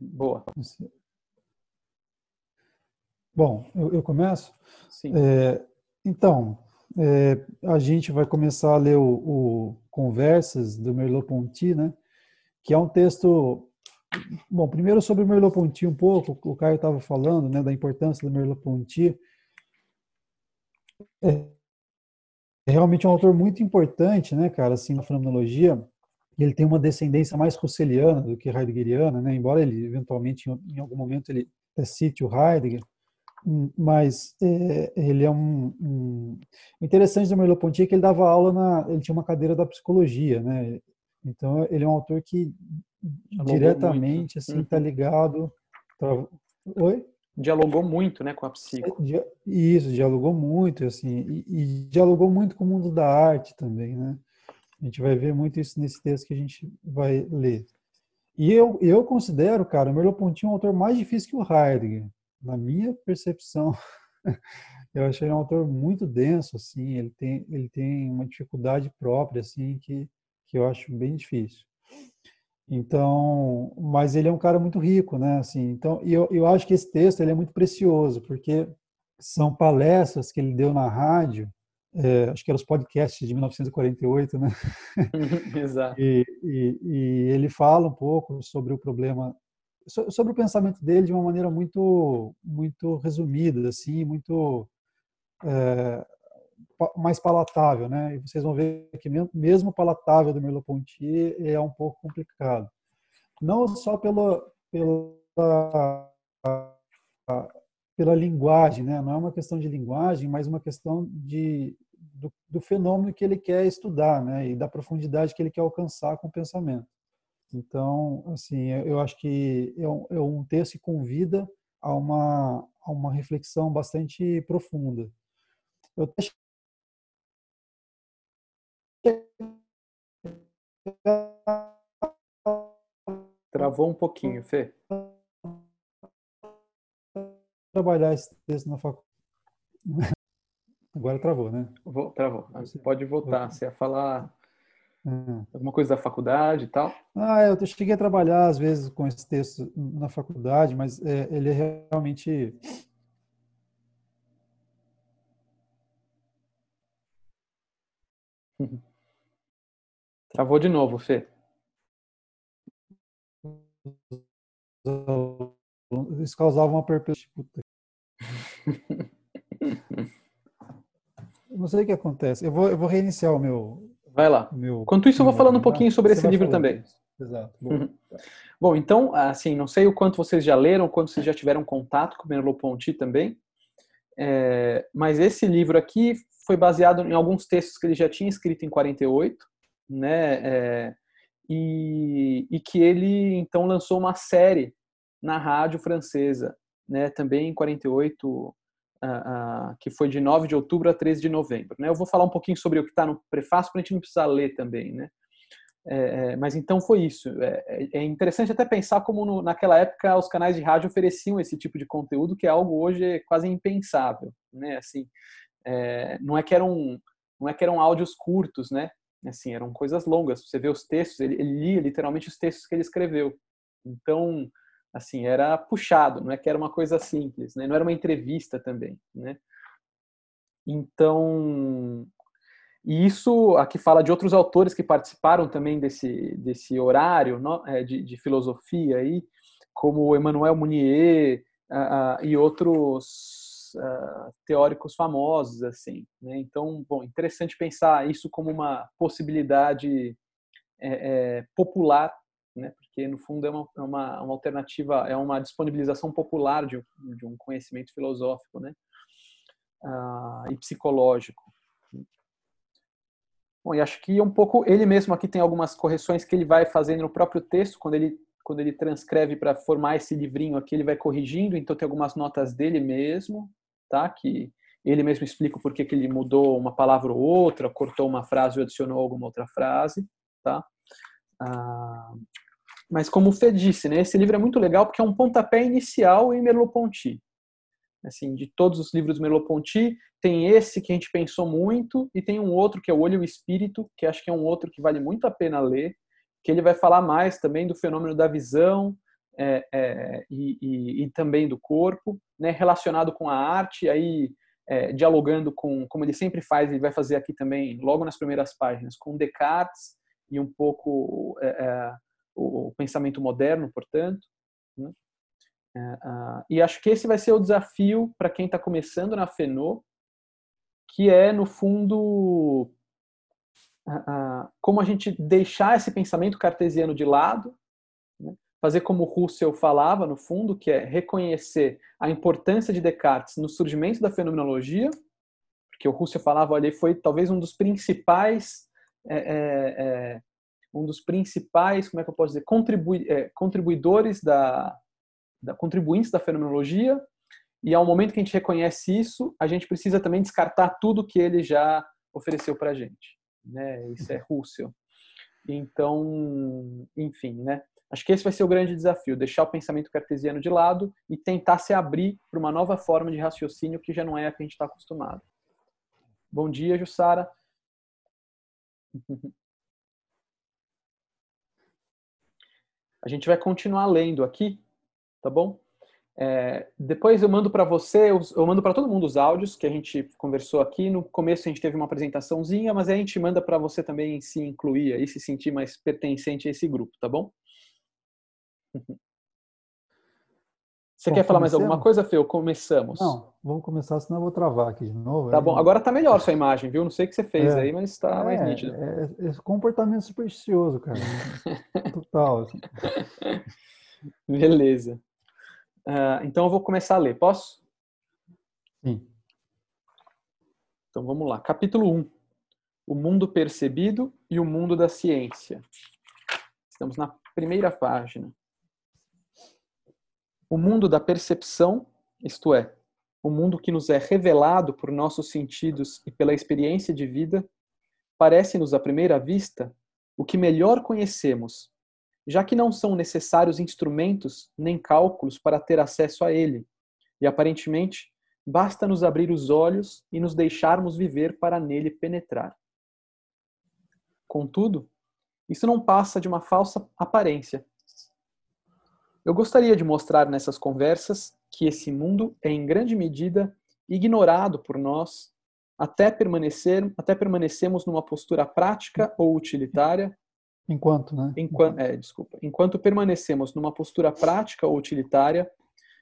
Boa. Bom, eu, eu começo? Sim. É, então, é, a gente vai começar a ler o, o Conversas do Merleau-Ponty, né? Que é um texto Bom, primeiro sobre o Merleau-Ponty um pouco, o Caio estava falando, né, da importância do Merleau-Ponty. É, é realmente um autor muito importante, né, cara, assim, na fenomenologia. Ele tem uma descendência mais russeliana do que heideggeriana, né, embora ele, eventualmente, em algum momento, ele cite o Heidegger, mas é, ele é um, um... O interessante do Merleau-Ponty é que ele dava aula na... Ele tinha uma cadeira da psicologia, né? Então, ele é um autor que diretamente, muito. assim, tá uhum. ligado... Pra... Oi? Dialogou muito, né, com a psico. Isso, dialogou muito, assim, e, e dialogou muito com o mundo da arte também, né? A gente vai ver muito isso nesse texto que a gente vai ler. E eu, eu considero, cara, o Merleau-Ponty um autor mais difícil que o Heidegger na minha percepção, eu achei ele um autor muito denso, assim, ele tem, ele tem uma dificuldade própria, assim, que, que eu acho bem difícil. Então, mas ele é um cara muito rico, né, assim, então, e eu, eu acho que esse texto, ele é muito precioso, porque são palestras que ele deu na rádio, é, acho que eram os podcasts de 1948, né? Exato. E, e, e, ele fala um pouco sobre o problema sobre o pensamento dele de uma maneira muito muito resumida assim muito é, mais palatável né e vocês vão ver que mesmo palatável do Merleau-Ponty é um pouco complicado não só pela pela pela linguagem né não é uma questão de linguagem mas uma questão de do, do fenômeno que ele quer estudar né e da profundidade que ele quer alcançar com o pensamento então, assim, eu acho que é um, é um texto que convida a uma, a uma reflexão bastante profunda. Eu Travou um pouquinho, Fê. Trabalhar esse texto na faculdade. Agora travou, né? Travou. Pode voltar. Você ia falar Uhum. Alguma coisa da faculdade e tal? Ah, eu cheguei a trabalhar às vezes com esse texto na faculdade, mas é, ele é realmente Travou de novo, Fê. Isso causava uma perplexidade. Não sei o que acontece. Eu vou, eu vou reiniciar o meu, Vai lá. Meu, Enquanto isso, eu vou falando um pouquinho sobre esse livro também. Exato. Uhum. Bom, então, assim, não sei o quanto vocês já leram, quanto vocês já tiveram contato com o Merleau-Ponty também, é, mas esse livro aqui foi baseado em alguns textos que ele já tinha escrito em 48, né, é, e, e que ele, então, lançou uma série na rádio francesa, né, também em 48, uh, que foi de 9 de outubro a 13 de novembro. Né? Eu vou falar um pouquinho sobre o que está no prefácio para a gente não precisar ler também. Né? É, é, mas então foi isso. É, é, é interessante até pensar como no, naquela época os canais de rádio ofereciam esse tipo de conteúdo, que é algo hoje quase impensável. Né? Assim, é, não é que eram não é que eram áudios curtos, né? Assim, eram coisas longas. Você vê os textos, ele, ele lia literalmente os textos que ele escreveu. Então, assim, era puxado, não é que era uma coisa simples, né? Não era uma entrevista também, né? Então, e isso aqui fala de outros autores que participaram também desse, desse horário é, de, de, filosofia aí, como Emmanuel Mounier uh, uh, e outros uh, teóricos famosos assim. Né? Então, bom, interessante pensar isso como uma possibilidade é, é, popular né? porque no fundo é uma, é uma, uma alternativa, é uma disponibilização popular de, de um conhecimento filosófico né? Ah, e psicológico. Bom, e acho que um pouco ele mesmo aqui tem algumas correções que ele vai fazendo no próprio texto, quando ele quando ele transcreve para formar esse livrinho aqui, ele vai corrigindo, então tem algumas notas dele mesmo, tá? Que ele mesmo explica por que ele mudou uma palavra ou outra, cortou uma frase ou adicionou alguma outra frase, tá? Ah, mas como o Fê disse, né, esse livro é muito legal porque é um pontapé inicial em Merleau-Ponty. Assim, de todos os livros do Merleau-Ponty, tem esse que a gente pensou muito e tem um outro que é o Olho e o Espírito, que acho que é um outro que vale muito a pena ler, que ele vai falar mais também do fenômeno da visão, é, é, e, e, e, também do corpo, né, relacionado com a arte, aí é, dialogando com, como ele sempre faz, ele vai fazer aqui também, logo nas primeiras páginas, com Descartes e um pouco é, é, o, o, pensamento moderno, portanto. Né? Uh, e acho que esse vai ser o desafio para quem está começando na FENO, que é, no fundo, como a gente deixar esse pensamento cartesiano de lado, né? fazer como Russell falava, no fundo, que é reconhecer a importância de Descartes no surgimento da fenomenologia, porque o Russell falava ali foi talvez um dos principais é, é, é, um dos principais, como é que eu posso dizer, contribui, é, contribuidores da, da contribuintes da fenomenologia, e ao momento que a gente reconhece isso, a gente precisa também descartar tudo que ele já ofereceu para a gente. Né? Isso é Russell. Então, enfim, né? Acho que esse vai ser o grande desafio, deixar o pensamento cartesiano de lado e tentar se abrir para uma nova forma de raciocínio que já não é a que a gente está acostumado. Bom dia, Jussara. A gente vai continuar lendo aqui, tá bom? É, depois eu mando para você, eu mando para todo mundo os áudios que a gente conversou aqui. No começo a gente teve uma apresentaçãozinha, mas a gente manda para você também se incluir e se sentir mais pertencente a esse grupo, tá bom? Você bom, quer falar mais alguma coisa, Fê? Começamos. Não, vamos começar, senão eu vou travar aqui de novo. Tá bom, agora tá melhor sua imagem, viu? Não sei o que você fez é, aí, mas está é, mais nítido. É, é, comportamento supersticioso, cara. Total. Assim. Beleza. Uh, então eu vou começar a ler, posso? Sim. Então vamos lá. Capítulo 1. O mundo percebido e o mundo da ciência. Estamos na primeira página. O mundo da percepção, isto é, o mundo que nos é revelado por nossos sentidos e pela experiência de vida, parece-nos à primeira vista o que melhor conhecemos, já que não são necessários instrumentos nem cálculos para ter acesso a ele, e aparentemente basta nos abrir os olhos e nos deixarmos viver para nele penetrar. Contudo, isso não passa de uma falsa aparência eu gostaria de mostrar nessas conversas que esse mundo é em grande medida ignorado por nós até permanecer até permanecemos numa postura prática ou utilitária enquanto, né? Enquanto, é, desculpa. Enquanto permanecemos numa postura prática ou utilitária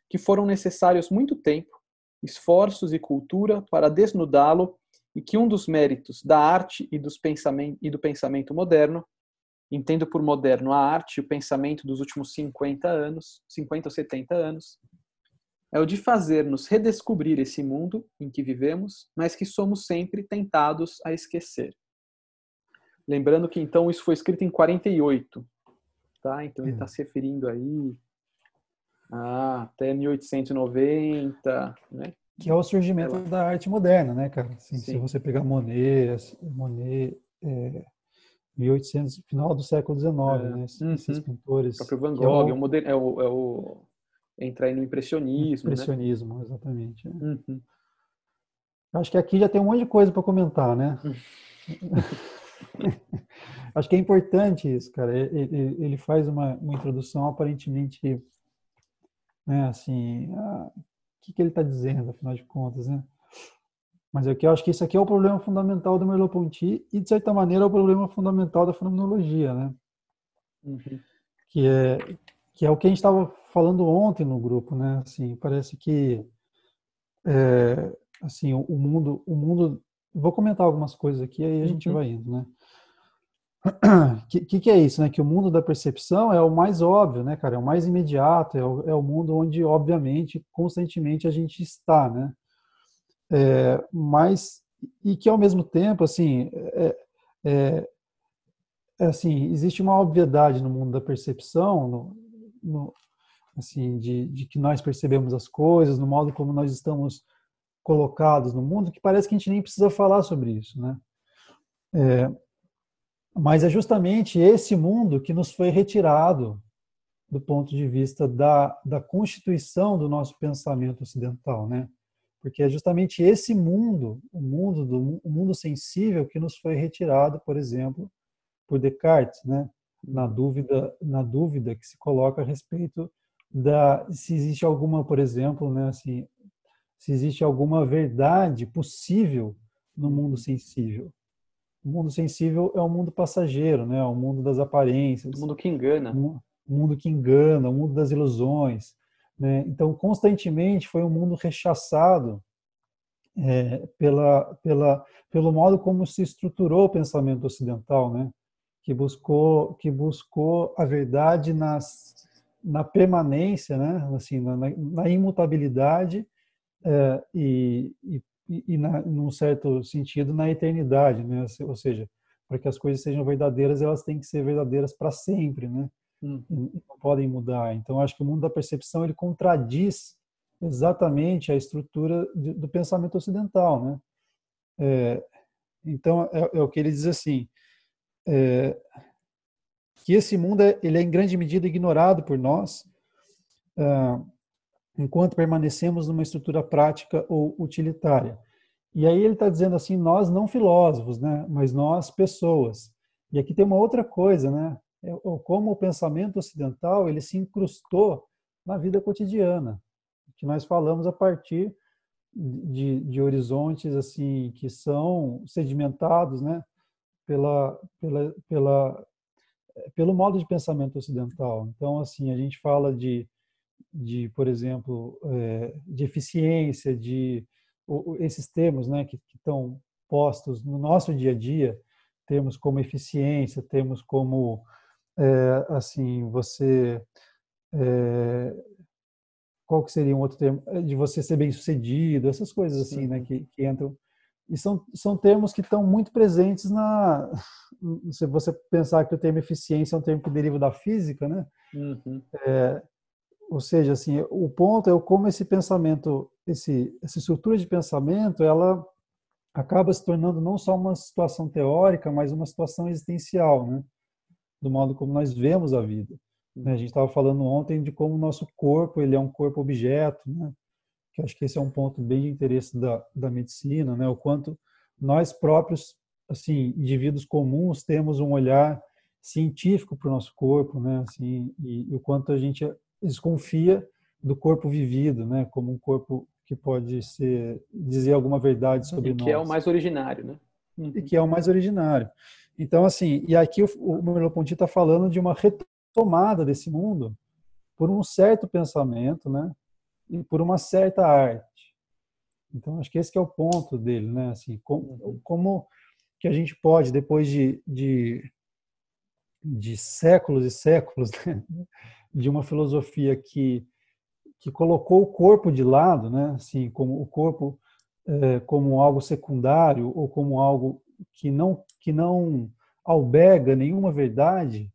que foram necessários muito tempo, esforços e cultura para desnudá-lo e que um dos méritos da arte e, dos pensamento, e do pensamento moderno entendo por moderno a arte e o pensamento dos últimos 50 anos, 50 ou 70 anos, é o de fazer-nos redescobrir esse mundo em que vivemos, mas que somos sempre tentados a esquecer. Lembrando que então isso foi escrito em 48, tá? Então ele está hum. se referindo aí a até 1890, né? Que é o surgimento da arte moderna, né, cara? Assim, se você pegar Monet, Monet é 1800, final do século XIX, é. né? Esses, uhum. esses pintores. O próprio Van é Gogh, é o, é, o, é o, entra aí no impressionismo. Né? Impressionismo, né? exatamente. Uhum. Acho que aqui já tem um monte de coisa para comentar, né? Acho que é importante isso, cara. Ele, ele faz uma, uma introdução aparentemente, né, assim, ah, o que, que ele está dizendo, afinal de contas, né? Mas aqui eu acho que isso aqui é o problema fundamental do Merleau-Ponty e, de certa maneira, é o problema fundamental da fenomenologia, né? Uhum. Que, é, que é o que a gente estava falando ontem no grupo, né? Assim, parece que é, assim, o, o, mundo... O mundo Vou comentar algumas coisas aqui, aí a gente uhum. vai indo, né? O que, que, que, é isso, né? Que o mundo da percepção é o mais óbvio, né, cara? É o mais imediato, é o, é o mundo onde, obviamente, constantemente a gente está, né? É, mas e que ao mesmo tempo assim é, é, é, assim existe uma obviedade no mundo da percepção no, no, assim de, de, que nós percebemos as coisas no modo como nós estamos colocados no mundo que parece que a gente nem precisa falar sobre isso né é, mas é justamente esse mundo que nos foi retirado do ponto de vista da, da constituição do nosso pensamento ocidental, né? Porque é justamente esse mundo, o mundo do o mundo sensível que nos foi retirado, por exemplo, por Descartes, né? Na dúvida, na dúvida que se coloca a respeito da se existe alguma, por exemplo, né, assim, se existe alguma verdade possível no mundo sensível. O mundo sensível é um mundo passageiro, né? É um mundo das aparências. O mundo que engana. Um mundo que engana, o mundo das ilusões. Né? Então, constantemente foi um mundo rechaçado é, pela, pela, pelo modo como se estruturou o pensamento ocidental, né? que buscou que buscou a verdade nas, na permanência, né? assim, na, na imutabilidade é, e, e, e na, num certo sentido na eternidade, né? Ou seja, para que as coisas sejam verdadeiras, elas têm que ser verdadeiras para sempre, né? Hum. Não podem mudar. Então, acho que o mundo da percepção ele contradiz exatamente a estrutura de, do pensamento ocidental, né? É, então, é, é, o que ele diz assim, é, que esse mundo é, ele é em grande medida ignorado por nós, ah, enquanto permanecemos numa estrutura prática ou utilitária. E aí ele está dizendo assim, nós não filósofos, né, mas nós pessoas. E aqui tem uma outra coisa, né, é como o pensamento ocidental ele se incrustou na vida cotidiana, que nós falamos a partir de, de horizontes assim que são sedimentados, né, pela, pela, pela pelo modo de pensamento ocidental. Então, assim, a gente fala de de, por exemplo, é, de eficiência, de esses termos né, que, que estão postos no nosso dia a dia, temos como eficiência, temos como, é, assim, você... É, qual que seria um outro termo? De você ser bem sucedido, essas coisas assim, né, que, que entram e são, são termos que estão muito presentes na. Se você pensar que o termo eficiência é um termo que deriva da física, né? Uhum. É, ou seja, assim, o ponto é como esse pensamento, esse, essa estrutura de pensamento, ela acaba se tornando não só uma situação teórica, mas uma situação existencial, né? Do modo como nós vemos a vida. Né? A gente estava falando ontem de como o nosso corpo ele é um corpo objeto, né? Que acho que esse é um ponto bem de interesse da, da medicina, né? O quanto nós próprios, assim, indivíduos comuns, temos um olhar científico para o nosso corpo, né? Assim, e, e o quanto a gente desconfia do corpo vivido, né, como um corpo que pode ser dizer alguma verdade sobre e que nós. é o mais originário, né? Uhum. E que é o mais originário. Então, assim, e aqui o, o Merleau-Ponty está falando de uma retomada desse mundo por um certo pensamento, né, e por uma certa arte. Então, acho que esse que é o ponto dele, né, assim, como, uhum. como que a gente pode, depois de, de, de séculos e séculos, né, de uma filosofia que que colocou o corpo de lado, né? Assim, como o corpo é, como algo secundário ou como algo que não que não alberga nenhuma verdade.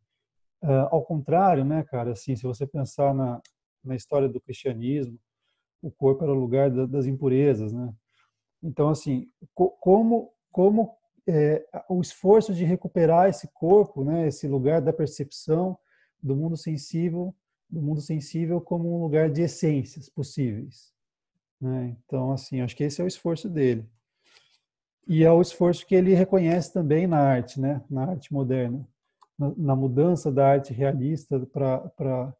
É, ao contrário, né, cara? Assim, se você pensar na, na história do cristianismo, o corpo era o lugar da, das impurezas, né? Então, assim, co como como é, o esforço de recuperar esse corpo, né, esse lugar da percepção, do mundo sensível, do mundo sensível como um lugar de essências possíveis. Né? Então, assim, acho que esse é o esforço dele. E é o esforço que ele reconhece também na arte, né? na arte moderna, na, na mudança da arte realista para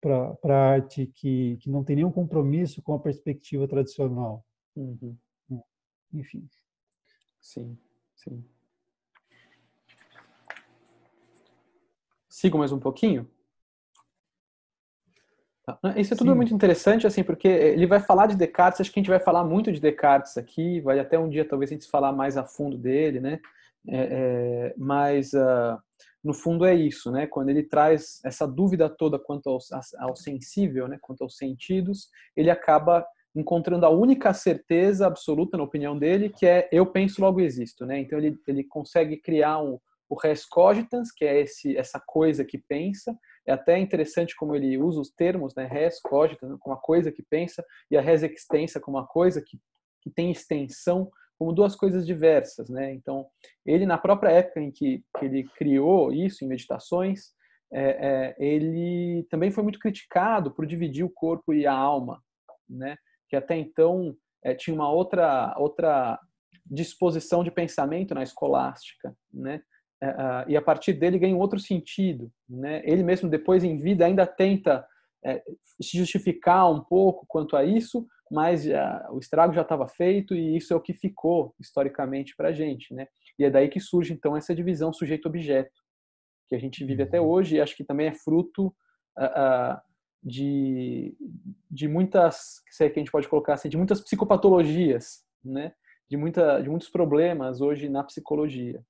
para a arte que, que não tem nenhum compromisso com a perspectiva tradicional. Uhum. Enfim. Sim, sim. Sigo mais um pouquinho? Isso é tudo Sim. muito interessante, assim, porque ele vai falar de Descartes, acho que a gente vai falar muito de Descartes aqui, vai até um dia talvez a gente falar mais a fundo dele, né? É, é, mas, uh, no fundo, é isso, né? Quando ele traz essa dúvida toda quanto ao, ao sensível, né? quanto aos sentidos, ele acaba encontrando a única certeza absoluta, na opinião dele, que é eu penso, logo existo, né? Então, ele, ele consegue criar um, o res cogitans, que é esse, essa coisa que pensa. É até interessante como ele usa os termos, né? res cogitans, como uma coisa que pensa, e a res extensa como uma coisa que, que tem extensão, como duas coisas diversas. Né? Então, ele, na própria época em que, que ele criou isso, em meditações, é, é, ele também foi muito criticado por dividir o corpo e a alma, né? que até então é, tinha uma outra, outra disposição de pensamento na escolástica, né? Uh, e a partir dele ganha um outro sentido. Né? Ele mesmo depois em vida ainda tenta é, se justificar um pouco quanto a isso, mas já, o estrago já estava feito e isso é o que ficou historicamente para a gente, né? E é daí que surge então essa divisão sujeito-objeto que a gente vive até uhum. hoje e acho que também é fruto uh, uh, de, de muitas, que a gente pode colocar assim, de muitas psicopatologias, né? De, muita, de muitos problemas hoje na psicologia.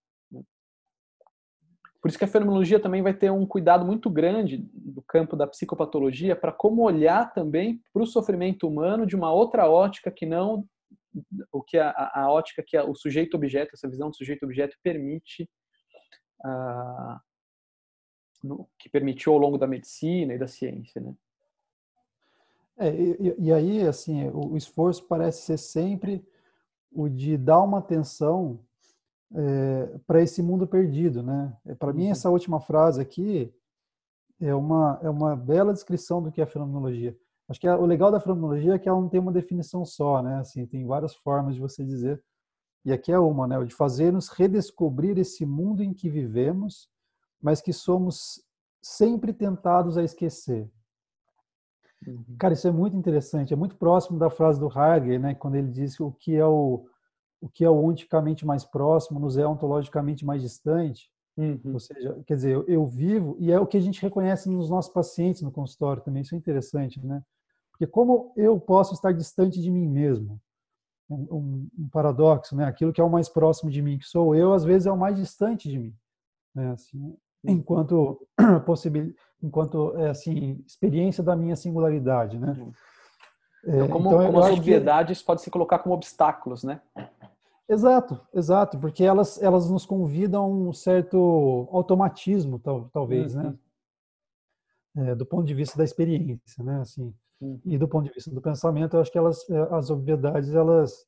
Por isso que a fenomenologia também vai ter um cuidado muito grande do campo da psicopatologia para como olhar também para o sofrimento humano de uma outra ótica que não o que a, a ótica que a, o sujeito-objeto, essa visão do sujeito-objeto permite, uh, no, que permitiu ao longo da medicina e da ciência, né? É, e, e, aí, assim, o, o esforço parece ser sempre o de dar uma atenção é, para esse mundo perdido, né? É, para mim, uhum. essa última frase aqui é uma é uma bela descrição do que é a fenomenologia. Acho que é, o legal da fenomenologia é que ela não tem uma definição só, né? Assim, tem várias formas de você dizer. E aqui é uma, né? O de fazer-nos redescobrir esse mundo em que vivemos, mas que somos sempre tentados a esquecer. Uhum. Cara, isso é muito interessante. É muito próximo da frase do Heidegger, né? Quando ele diz o que é o o que é onticamente mais próximo nos é ontologicamente mais distante. Uhum. Ou seja, quer dizer, eu, eu, vivo, e é o que a gente reconhece nos nossos pacientes no consultório também, isso é interessante, né? Porque como eu posso estar distante de mim mesmo? Um, um, paradoxo, né? Aquilo que é o mais próximo de mim, que sou eu, às vezes é o mais distante de mim, né? Assim, enquanto possibil, enquanto é assim experiência da minha singularidade, né? Então, é, como, então, como as obviedades que... podem se colocar como obstáculos, né? Exato, exato, porque elas, elas nos convidam a um certo automatismo, tal, talvez, né? uhum. né? É, do ponto de vista da experiência, né? Assim, uhum. E do ponto de vista do pensamento, eu acho que elas, é, as obviedades, elas...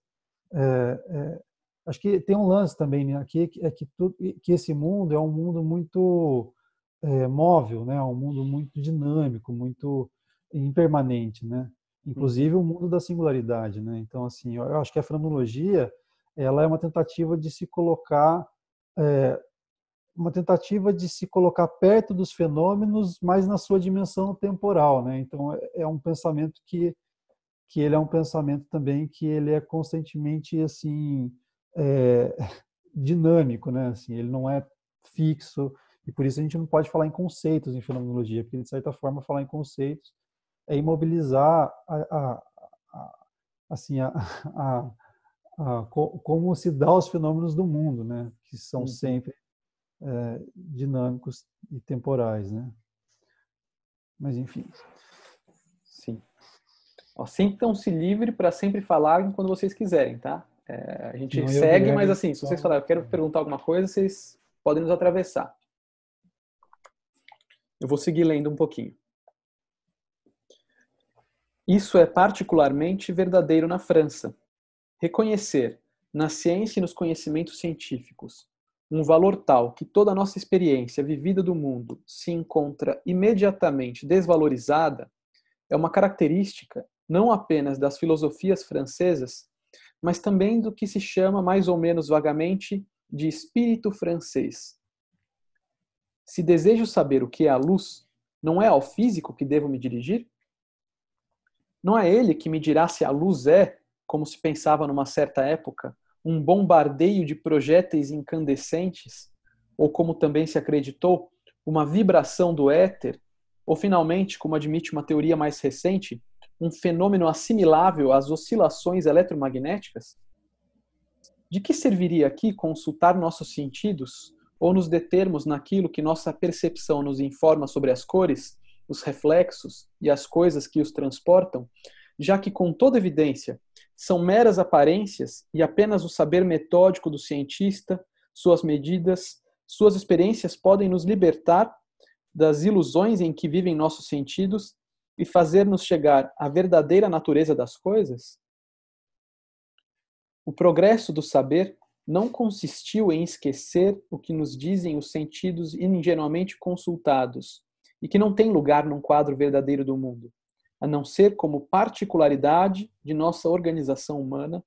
É, é, acho que tem um lance também né? aqui, é que, tudo, que esse mundo é um mundo muito é, móvel, né? Um mundo muito dinâmico, muito impermanente, né? Inclusive o mundo da singularidade, né? Então, assim, eu acho que a fenomenologia ela é uma tentativa de se colocar é, uma tentativa de se colocar perto dos fenômenos, mas na sua dimensão temporal, né? Então é, é um pensamento que que ele é um pensamento também que ele é constantemente assim é, dinâmico, né? Assim, ele não é fixo e por isso a gente não pode falar em conceitos em fenomenologia, porque de certa forma falar em conceitos é imobilizar a, a, a assim a, como se dá os fenômenos do mundo, né? Que são uhum. sempre é, dinâmicos e temporais, né? Mas enfim. Sim. Ó, sintam-se livre para sempre falar quando vocês quiserem, tá? É, a gente Não, segue, mas assim, se vocês falarem, eu quero perguntar alguma coisa, vocês podem nos atravessar. Eu vou seguir lendo um pouquinho. Isso é particularmente verdadeiro na França, Reconhecer, na ciência e nos conhecimentos científicos, um valor tal que toda a nossa experiência vivida do mundo se encontra imediatamente desvalorizada é uma característica não apenas das filosofias francesas, mas também do que se chama mais ou menos vagamente de espírito francês. Se desejo saber o que é a luz, não é ao físico que devo me dirigir? Não é ele que me dirá se a luz é, como se pensava numa certa época, um bombardeio de projéteis incandescentes, ou como também se acreditou, uma vibração do éter, ou finalmente, como admite uma teoria mais recente, um fenômeno assimilável às oscilações eletromagnéticas? De que serviria aqui consultar nossos sentidos ou nos determos naquilo que nossa percepção nos informa sobre as cores, os reflexos e as coisas que os transportam, já que com toda evidência são meras aparências e apenas o saber metódico do cientista, suas medidas, suas experiências podem nos libertar das ilusões em que vivem nossos sentidos e fazer-nos chegar à verdadeira natureza das coisas? O progresso do saber não consistiu em esquecer o que nos dizem os sentidos ingenuamente consultados e que não tem lugar num quadro verdadeiro do mundo a não ser como particularidade de nossa organização humana,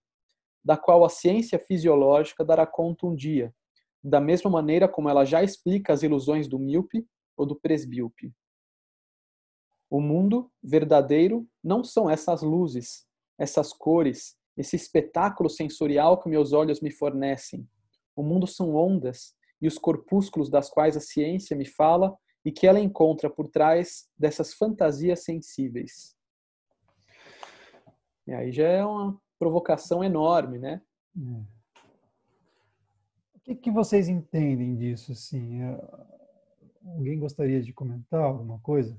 da qual a ciência fisiológica dará conta um dia, da mesma maneira como ela já explica as ilusões do míope ou do presbíope. O mundo verdadeiro não são essas luzes, essas cores, esse espetáculo sensorial que meus olhos me fornecem. O mundo são ondas e os corpúsculos das quais a ciência me fala e que ela encontra por trás dessas fantasias sensíveis. E aí já é uma provocação enorme, né? É. O que, que vocês entendem disso? Assim, é, alguém gostaria de comentar alguma coisa?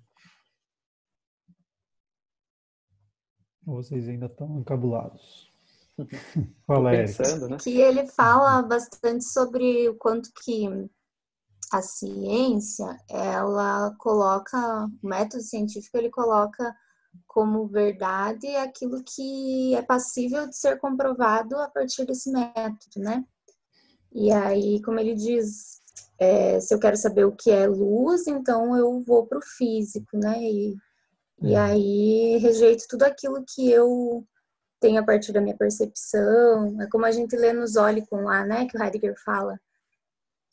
Ou vocês ainda estão encabulados? Fala, pensando, né? Que ele fala bastante sobre o quanto que a ciência, ela coloca, o método científico, ele coloca como verdade aquilo que é passível de ser comprovado a partir desse método, né? E aí, como ele diz, é, se eu quero saber o que é luz, então eu vou para o físico, né? E, é. e aí rejeito tudo aquilo que eu tenho a partir da minha percepção. É como a gente lê nos Olicon lá, né? Que o Heidegger fala.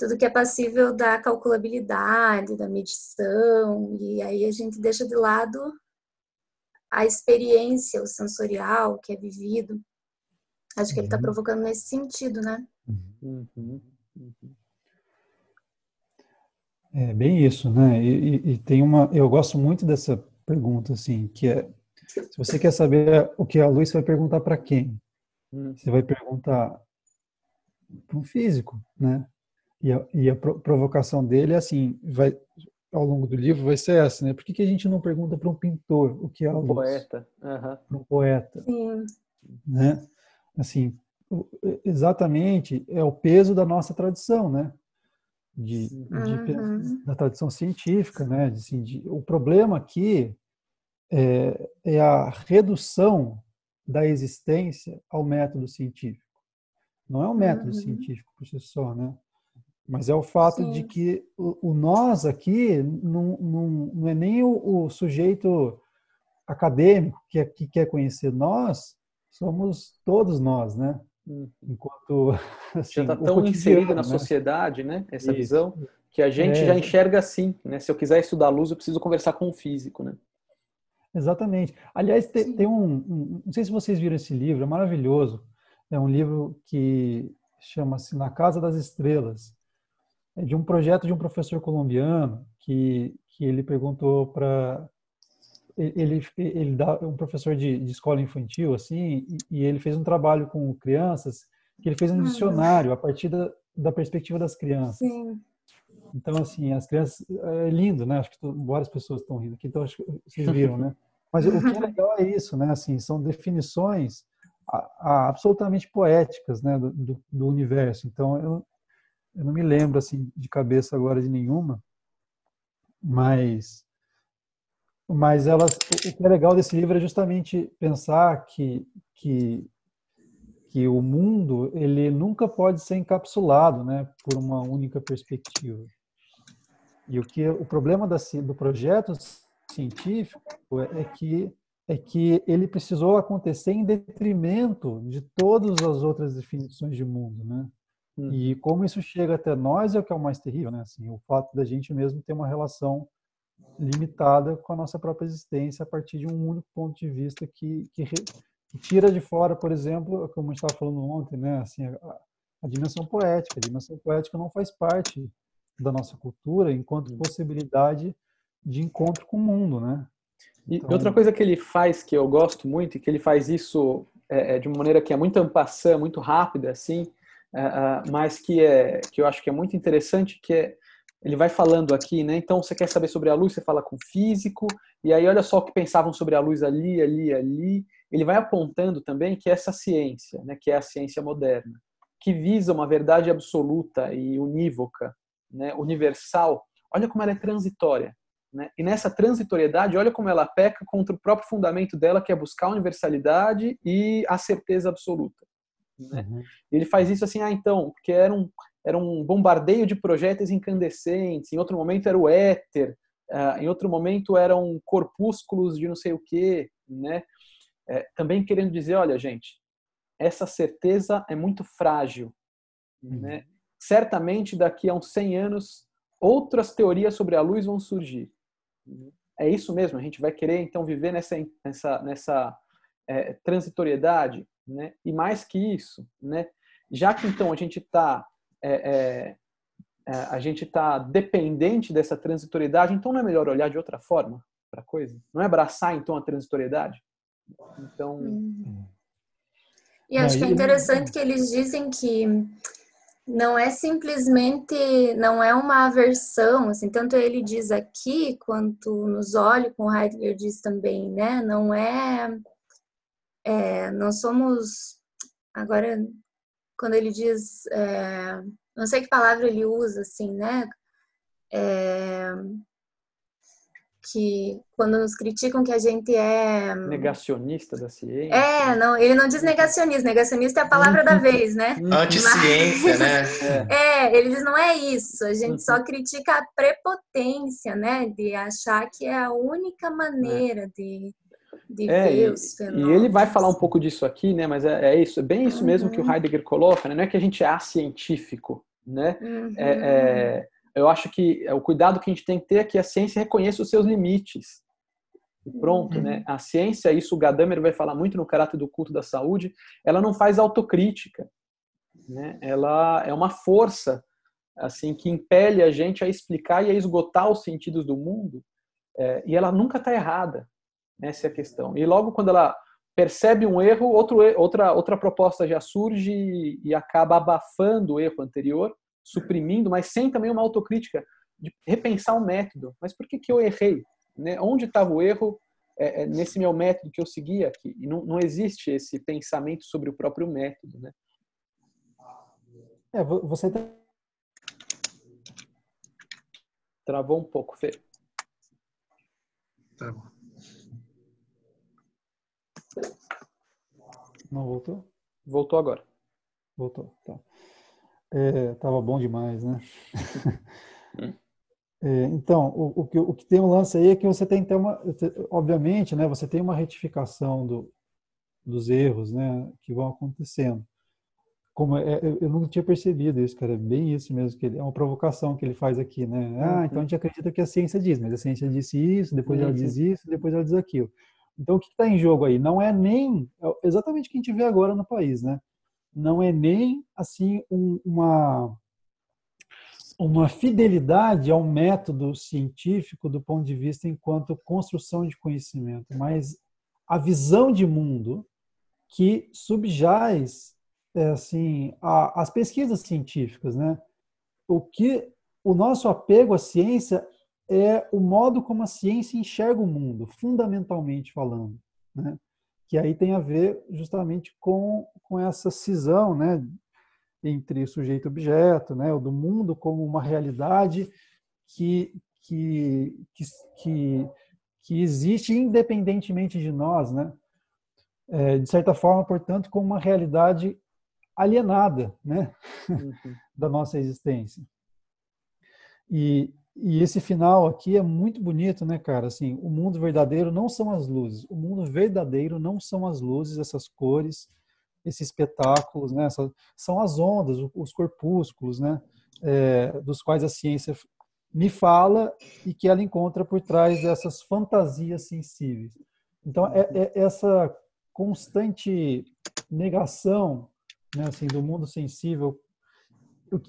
Tudo que é passível da calculabilidade, da medição, e aí a gente deixa de lado a experiência, o sensorial que é vivido. Acho que ele está uhum. provocando nesse sentido, né? Uhum. Uhum. É bem isso, né? E, e, tem uma, eu gosto muito dessa pergunta, assim, que é, se você quer saber o que a luz vai perguntar para quem? Hum. Você vai perguntar para um físico, né? E a, e a provocação dele é assim, vai, ao longo do livro vai ser essa, né? Por que, que a gente não pergunta para um pintor o que é a luz? Um poeta. Uhum. Para um poeta. Sim. Né? Assim, exatamente é o peso da nossa tradição, né? De, de uhum. da tradição científica, né? De, assim, de, o problema aqui é, é a redução da existência ao método científico. Não é um método uhum. científico por si só, né? Mas é o fato Sim. de que o, o, nós aqui não, não, não é nem o, o sujeito acadêmico que, é, que, quer conhecer nós, somos todos nós, né? Hum. Enquanto assim, já está tão inserido na né? sociedade, né? Essa Isso. visão que a gente é. já enxerga assim, né? Se eu quiser estudar luz, eu preciso conversar com o físico, né? Exatamente. Aliás, tem, tem um, um, não sei se vocês viram esse livro, é maravilhoso. É um livro que chama-se Na Casa das Estrelas de um projeto de um professor colombiano que, que ele perguntou para ele ele dá um professor de, de escola infantil assim e, e, ele fez um trabalho com crianças que ele fez um dicionário a partir da, da perspectiva das crianças. Sim. Então assim as crianças é lindo, né? Acho que várias pessoas estão rindo aqui, então acho que vocês viram, né? Mas o que é legal é isso, né? Assim são definições a, a, absolutamente poéticas, né? Do, do, do universo. Então eu, eu não me lembro assim de cabeça agora de nenhuma, mas mas elas o que é legal desse livro é justamente pensar que que que o mundo ele nunca pode ser encapsulado, né, por uma única perspectiva. E o que o problema da, do projeto científico é que é que ele precisou acontecer em detrimento de todas as outras definições de mundo, né? Hum. E como isso chega até nós é o que é o mais terrível, né? Assim, o fato da gente mesmo ter uma relação limitada com a nossa própria existência a partir de um único ponto de vista que, que, que tira de fora, por exemplo, como a gente estava falando ontem, né? Assim, a, a, dimensão poética. A dimensão poética não faz parte da nossa cultura enquanto hum. possibilidade de encontro com o mundo, né? Então... E outra coisa que ele faz que eu gosto muito e que ele faz isso é, é de uma maneira que é muito ampassã, muito rápida, assim, uh, mas que é que eu acho que é muito interessante, que é ele vai falando aqui, né? Então você quer saber sobre a luz, você fala com físico, e aí olha só o que pensavam sobre a luz ali, ali, ali. Ele vai apontando também que essa ciência, né, que é a ciência moderna, que visa uma verdade absoluta e unívoca, né, universal, olha como ela é transitória. Né? E nessa transitoriedade, olha como ela peca contra o próprio fundamento dela, que é buscar a universalidade e a certeza absoluta. Né? Uhum. Ele faz isso assim, ah, então, porque era um, era um bombardeio de projéteis incandescentes, em outro momento era o éter, uh, em outro momento eram corpúsculos de não sei o quê, né? É, também querendo dizer, olha, gente, essa certeza é muito frágil, uhum. né? Certamente daqui a uns 100 anos outras teorias sobre a luz vão surgir. É isso mesmo, a gente vai querer então viver nessa, nessa, nessa é, transitoriedade, né? E mais que isso, né? Já que então a gente está é, é, é, a gente está dependente dessa transitoriedade, então não é melhor olhar de outra forma para a coisa? Não é abraçar então a transitoriedade? Então. Hum. E acho que é interessante que eles dizem que não é simplesmente, não é uma aversão, assim, tanto ele diz aqui quanto nos olhos, com Heidegger diz também, né? Não é, é não somos, agora, quando ele diz, é, não sei que palavra ele usa, assim, né? É, que quando nos criticam que a gente é negacionista da ciência. É, não, ele não diz negacionista, negacionista é a palavra da vez, né? Anti-ciência, né? É. é, ele diz não é isso, a gente só uhum. critica a prepotência, né, de achar que é a única maneira de de é, ver os fenômenos. E ele vai falar um pouco disso aqui, né? Mas é, é isso, é bem isso uhum. mesmo que o uhum. Heidegger coloca, né? Não é que a gente é acientífico, né? Uhum. É, é eu acho que é o cuidado que a gente tem que ter é que a ciência reconheça os seus limites. E pronto, uhum. né? A ciência, isso o Gadamer vai falar muito no caráter do culto da saúde, ela não faz autocrítica, né? Ela é uma força assim que impele a gente a explicar e a esgotar os sentidos do mundo, é, e ela nunca está errada. Essa é a questão. E logo quando ela percebe um erro, outro, outra outra proposta já surge e, e acaba abafando o erro anterior suprimindo, mas sem também uma autocrítica de repensar o método. Mas por que, que eu errei? Né? Onde estava o erro é, é, nesse meu método que eu seguia aqui? E não, não existe esse pensamento sobre o próprio método. Né? É, você tá... Travou um pouco, Fê. Tá bom. Não voltou? Voltou agora. Voltou, tá. É, tava bom demais, né? é, então, o, o, que, o que tem um lance aí é que você tem que ter uma, obviamente, né? Você tem uma retificação do, dos erros, né? Que vão acontecendo. Como é, eu, nunca tinha percebido isso, cara. É bem isso mesmo que ele, é uma provocação que ele faz aqui, né? Ah, então a gente acredita que a ciência diz, mas a ciência disse isso, depois ela diz isso, depois ela diz aquilo. Então, o que está em jogo aí? Não é nem é exatamente o que a gente vê agora no país, né? não é nem assim um, uma uma fidelidade ao método científico do ponto de vista enquanto construção de conhecimento, mas a visão de mundo que subjaz é, assim a, as pesquisas científicas, né? O que o nosso apego à ciência é o modo como a ciência enxerga o mundo, fundamentalmente falando, né? que aí tem a ver justamente com, com essa cisão né, entre sujeito e objeto, né, o do mundo como uma realidade que, que, que, que, existe independentemente de nós, né? É, de certa forma, portanto, como uma realidade alienada né? Uhum. da nossa existência. E, e esse final aqui é muito bonito, né, cara? Assim, o mundo verdadeiro não são as luzes. O mundo verdadeiro não são as luzes, essas cores, esses espetáculos, né? são as ondas, os corpúsculos, né? É, dos quais a ciência me fala e que ela encontra por trás dessas fantasias sensíveis. Então, é, é essa constante negação, né, assim, do mundo sensível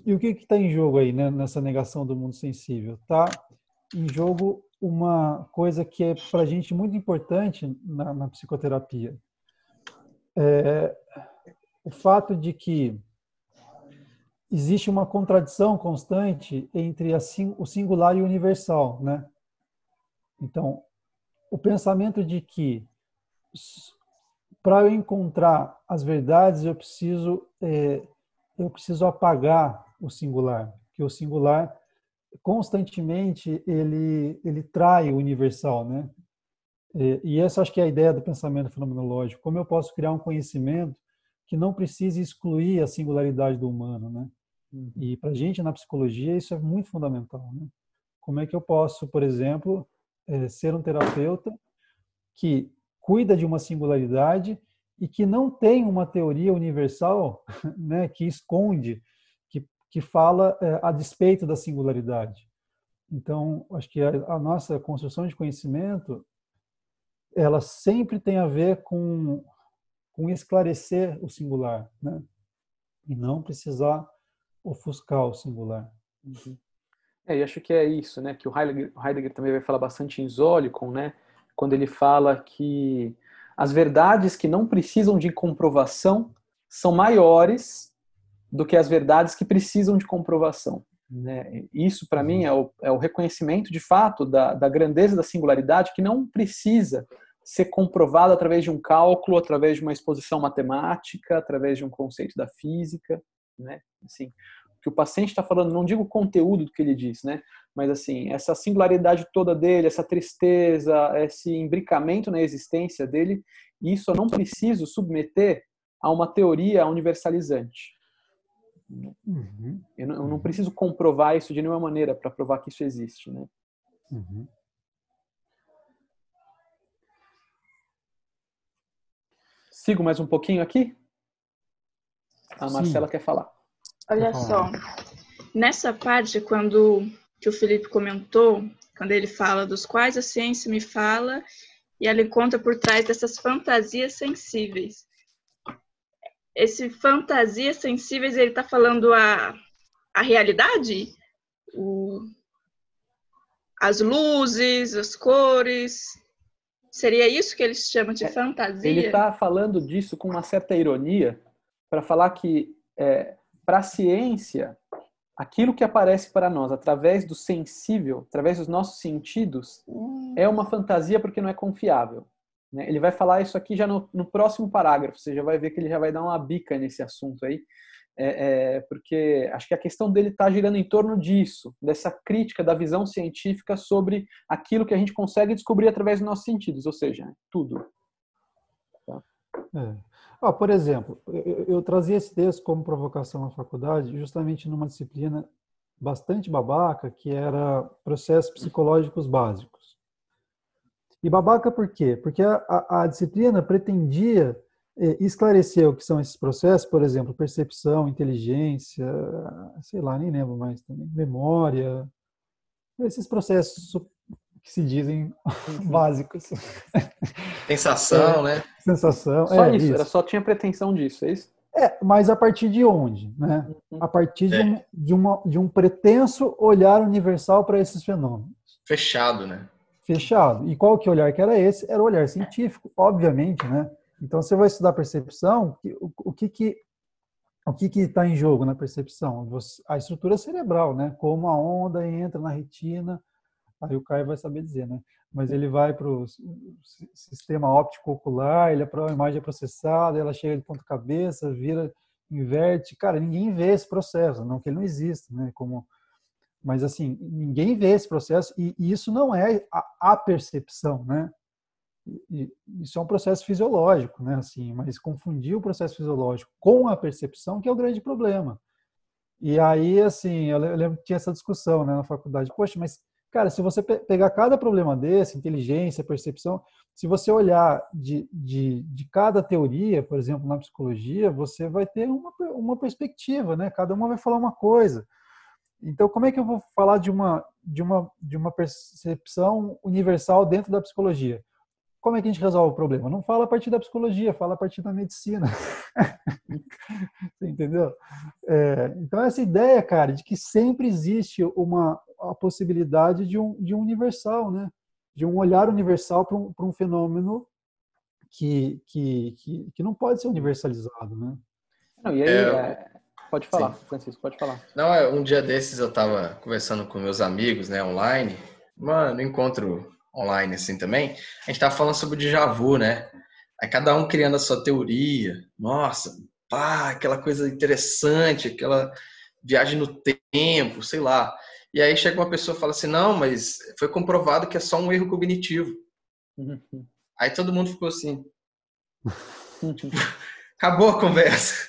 e o que está em jogo aí né, nessa negação do mundo sensível? Está em jogo uma coisa que é para a gente muito importante na, na psicoterapia. É, o fato de que existe uma contradição constante entre o singular e o universal, né? Então, o pensamento de que para eu encontrar as verdades eu preciso é, eu preciso apagar o singular, que o singular constantemente ele ele trai o universal, né? E, e essa acho que é a ideia do pensamento fenomenológico. Como eu posso criar um conhecimento que não precise excluir a singularidade do humano, né? Uhum. E para a gente na psicologia isso é muito fundamental, né? Como é que eu posso, por exemplo, é, ser um terapeuta que cuida de uma singularidade e que não tem uma teoria universal né, que esconde, que, que fala é, a despeito da singularidade. Então, acho que a, a nossa construção de conhecimento, ela sempre tem a ver com, com esclarecer o singular, né? E não precisar ofuscar o singular. Uhum. É, e acho que é isso, né? Que o Heidegger, Heidegger também vai falar bastante em Zolikon, né? Quando ele fala que as verdades que não precisam de comprovação são maiores do que as verdades que precisam de comprovação. Né? Isso, para mim, é o, é o, reconhecimento de fato da, da grandeza da singularidade que não precisa ser comprovado através de um cálculo, através de uma exposição matemática, através de um conceito da física, né? Assim, que o paciente está falando, não digo o conteúdo do que ele diz, né? Mas assim, essa singularidade toda dele, essa tristeza, esse imbricamento na existência dele, isso eu não preciso submeter a uma teoria universalizante. Uhum. Eu, não, eu, não, preciso comprovar isso de nenhuma maneira para provar que isso existe, né? Uhum. Sigo mais um pouquinho aqui? A Marcela Sim. quer falar. Olha só, nessa parte, quando que o Felipe comentou, quando ele fala dos quais a ciência me fala, e ela encontra por trás dessas fantasias sensíveis. Esse fantasias sensíveis, ele está falando a, a realidade? O, as luzes, as cores, Seria isso que eles chamam de é, fantasia? Ele está falando disso com uma certa ironia para falar que é, para a ciência, aquilo que aparece para nós através do sensível, através dos nossos sentidos, hum. é uma fantasia porque não é confiável. Né? Ele vai falar isso aqui já no, no, próximo parágrafo, você já vai ver que ele já vai dar uma bica nesse assunto aí, é, é, porque acho que a questão dele está girando em torno disso, dessa crítica da visão científica sobre aquilo que a gente consegue descobrir através dos nossos sentidos, ou seja, tudo. Tá? É. Ah, por exemplo, eu, eu, trazia esse texto como provocação na faculdade, justamente numa disciplina bastante babaca, que era processos psicológicos básicos. E babaca por quê? Porque a, a, a disciplina pretendia eh, esclarecer o que são esses processos, por exemplo, percepção, inteligência, sei lá, nem lembro mais também, memória, esses processos que se dizem uhum. básicos. Sensação, é, né? Sensação. Só é, isso, isso, era só tinha pretensão disso, é isso? É, mas a partir de onde? Né? Uhum. A partir de, é. um, de, uma, de um pretenso olhar universal para esses fenômenos. Fechado, né? Fechado. E qual que olhar que era esse? Era o olhar científico, obviamente, né? Então você vai estudar percepção, o, o que que o que está em jogo na percepção? A estrutura cerebral, né? Como a onda entra na retina, Aí o Caio vai saber dizer, né? Mas ele vai para o sistema óptico ocular, ele a imagem é processada, ela chega de ponta cabeça, vira, inverte. Cara, ninguém vê esse processo, não que ele não exista, né? Como, mas assim, ninguém vê esse processo e, e isso não é a, a percepção, né? E, isso é um processo fisiológico, né? Assim, mas confundir o processo fisiológico com a percepção que é o grande problema. E aí, assim, eu lembro que tinha essa discussão né, na faculdade. Poxa, mas Cara, se você pegar cada problema desse, inteligência, percepção, se você olhar de, de, de cada teoria, por exemplo, na psicologia, você vai ter uma, uma perspectiva, né? Cada uma vai falar uma coisa. Então, como é que eu vou falar de uma, de uma, de uma percepção universal dentro da psicologia? Como é que a gente resolve o problema? Não fala a partir da psicologia, fala a partir da medicina. Você entendeu? É, então, essa ideia, cara, de que sempre existe uma a possibilidade de um, de um universal, né? De um olhar universal para um, um fenômeno que, que, que, que, não pode ser universalizado, né? Não, e aí, é, é pode falar, sim. Francisco, pode falar. Não, é, um dia desses eu estava conversando com meus amigos, né, online, mano, encontro online assim também, a gente tava falando sobre o déjà vu, né? Aí cada um criando a sua teoria. Nossa, pá, aquela coisa interessante, aquela viagem no tempo, sei lá. E aí chega uma pessoa e fala assim: "Não, mas foi comprovado que é só um erro cognitivo". Uhum. Aí todo mundo ficou assim. Acabou a conversa,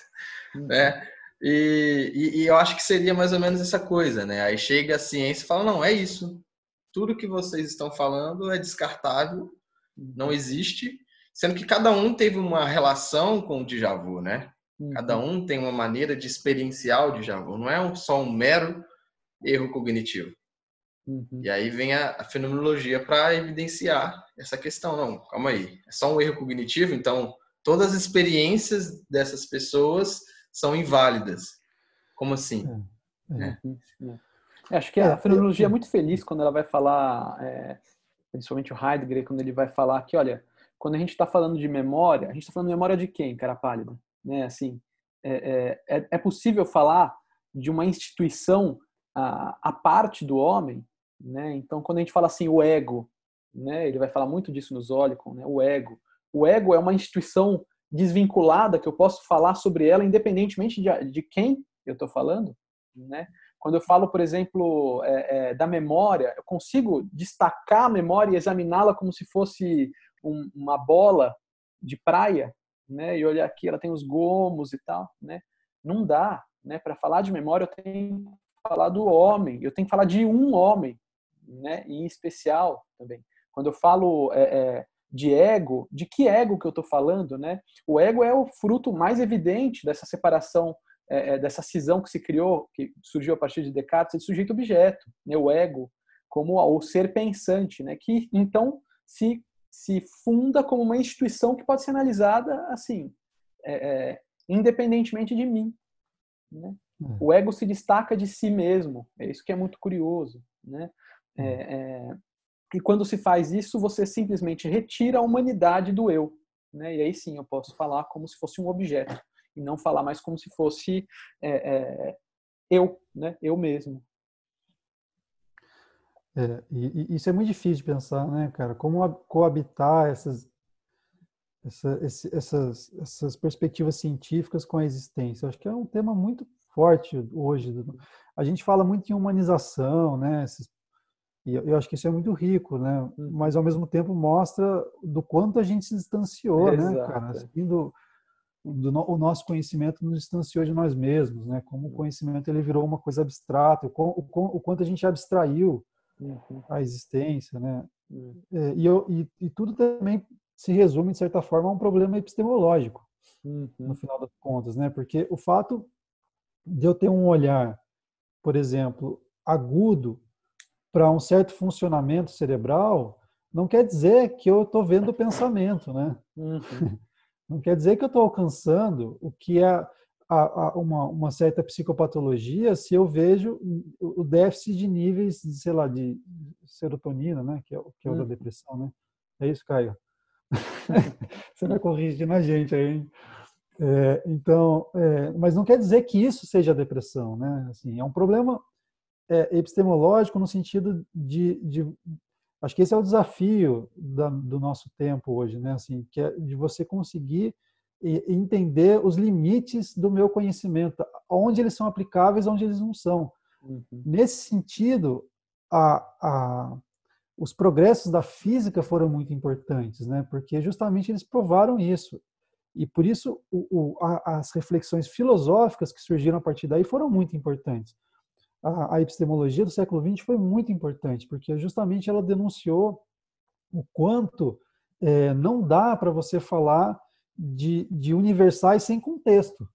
uhum. né? E, e, e, eu acho que seria mais ou menos essa coisa, né? Aí chega a ciência e fala: não, é isso tudo que vocês estão falando é descartável, não existe, sendo que cada um teve uma relação com o déjà vu, né? Cada uhum. um tem uma maneira de experienciar o déjà vu, não é só um mero erro cognitivo. Uhum. E aí vem a, a fenomenologia para evidenciar essa questão. Não, calma aí, é só um erro cognitivo, então todas as experiências dessas pessoas são inválidas. Como assim? É, é. É. é acho que a fenomenologia é muito feliz quando ela vai falar, é, principalmente o Heidegger, quando ele vai falar que, olha, quando a gente está falando de memória, a gente está falando de memória de quem, cara pálida? Né? Assim, é, é, é possível falar de uma instituição a, a parte do homem né? Então, quando a gente fala assim, o ego, né? ele vai falar muito disso no Zolicon, né? o ego. O ego é uma instituição desvinculada que eu posso falar sobre ela independentemente de, de quem eu estou falando. Né? Quando eu falo, por exemplo, é, é, da memória, eu consigo destacar a memória e examiná-la como se fosse um, uma bola de praia, né? E olhar aqui, ela tem os gomos e tal, né? Não dá, né? Para falar de memória, eu tenho que falar do homem, eu tenho que falar de um homem, né? E em especial também. Quando eu falo é, é, de ego, de que ego que eu estou falando, né? O ego é o fruto mais evidente dessa separação, é, é, dessa cisão que se criou, que surgiu a partir de Descartes, de sujeito-objeto, né? O ego como o ser pensante, né? Que então se se funda como uma instituição que pode ser analisada assim, é, é, independentemente de mim. Né? O ego se destaca de si mesmo, é isso que é muito curioso. Né? É, é, e quando se faz isso, você simplesmente retira a humanidade do eu. Né? E aí sim eu posso falar como se fosse um objeto e não falar mais como se fosse é, é eu, né? eu mesmo. É, e, e, isso é muito difícil de pensar, né, cara? Como coabitar essas, essa, esse, essas, essas perspectivas científicas com a existência? Eu acho que é um tema muito forte hoje. A gente fala muito em humanização, né? E eu acho que isso é muito rico, né? Uhum. Mas ao mesmo tempo mostra do quanto a gente se distanciou, né, Exato. né, cara? Assim, do, o nosso conhecimento nos distanciou de nós mesmos, né? Como o uhum. conhecimento ele virou uma coisa abstrata, o, o, o quanto a gente abstraiu uhum. a existência, né? Uhum. É, e, eu, e, e, tudo também se resume de certa forma a um problema epistemológico, uhum. no final das contas, né? Porque o fato de eu ter um olhar, por exemplo, agudo para um certo funcionamento cerebral, não quer dizer que eu estou vendo o pensamento, né? Não quer dizer que eu estou alcançando o que é a, a, uma, uma, certa psicopatologia se eu vejo o déficit de níveis, de, sei lá, de serotonina, né? Que é, que é o da uhum. depressão, né? É isso, Caio? Você vai corrigir na gente aí, hein? É, então, é, mas não quer dizer que isso seja a depressão, né? Assim, é um problema é, epistemológico no sentido de, de, acho que esse é o desafio da, do nosso tempo hoje, né? Assim, que é de você conseguir entender os limites do meu conhecimento, onde eles são aplicáveis, onde eles não são. Uhum. Nesse sentido, a, a, os progressos da física foram muito importantes, né? Porque justamente eles provaram isso. E por isso o, o, a, as reflexões filosóficas que surgiram a partir daí foram muito importantes a, a epistemologia do século XX foi muito importante, porque justamente ela denunciou o quanto é, não dá para você falar de, de universais sem contexto,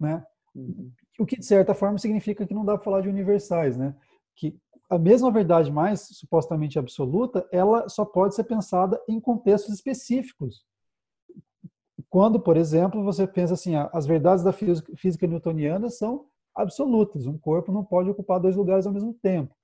né? Uhum. O que de certa forma significa que não dá para falar de universais, né? Que a mesma verdade mais supostamente absoluta, ela só pode ser pensada em contextos específicos. Quando, por exemplo, você pensa assim, as verdades da física newtoniana são absolutas. Um corpo não pode ocupar dois lugares ao mesmo tempo.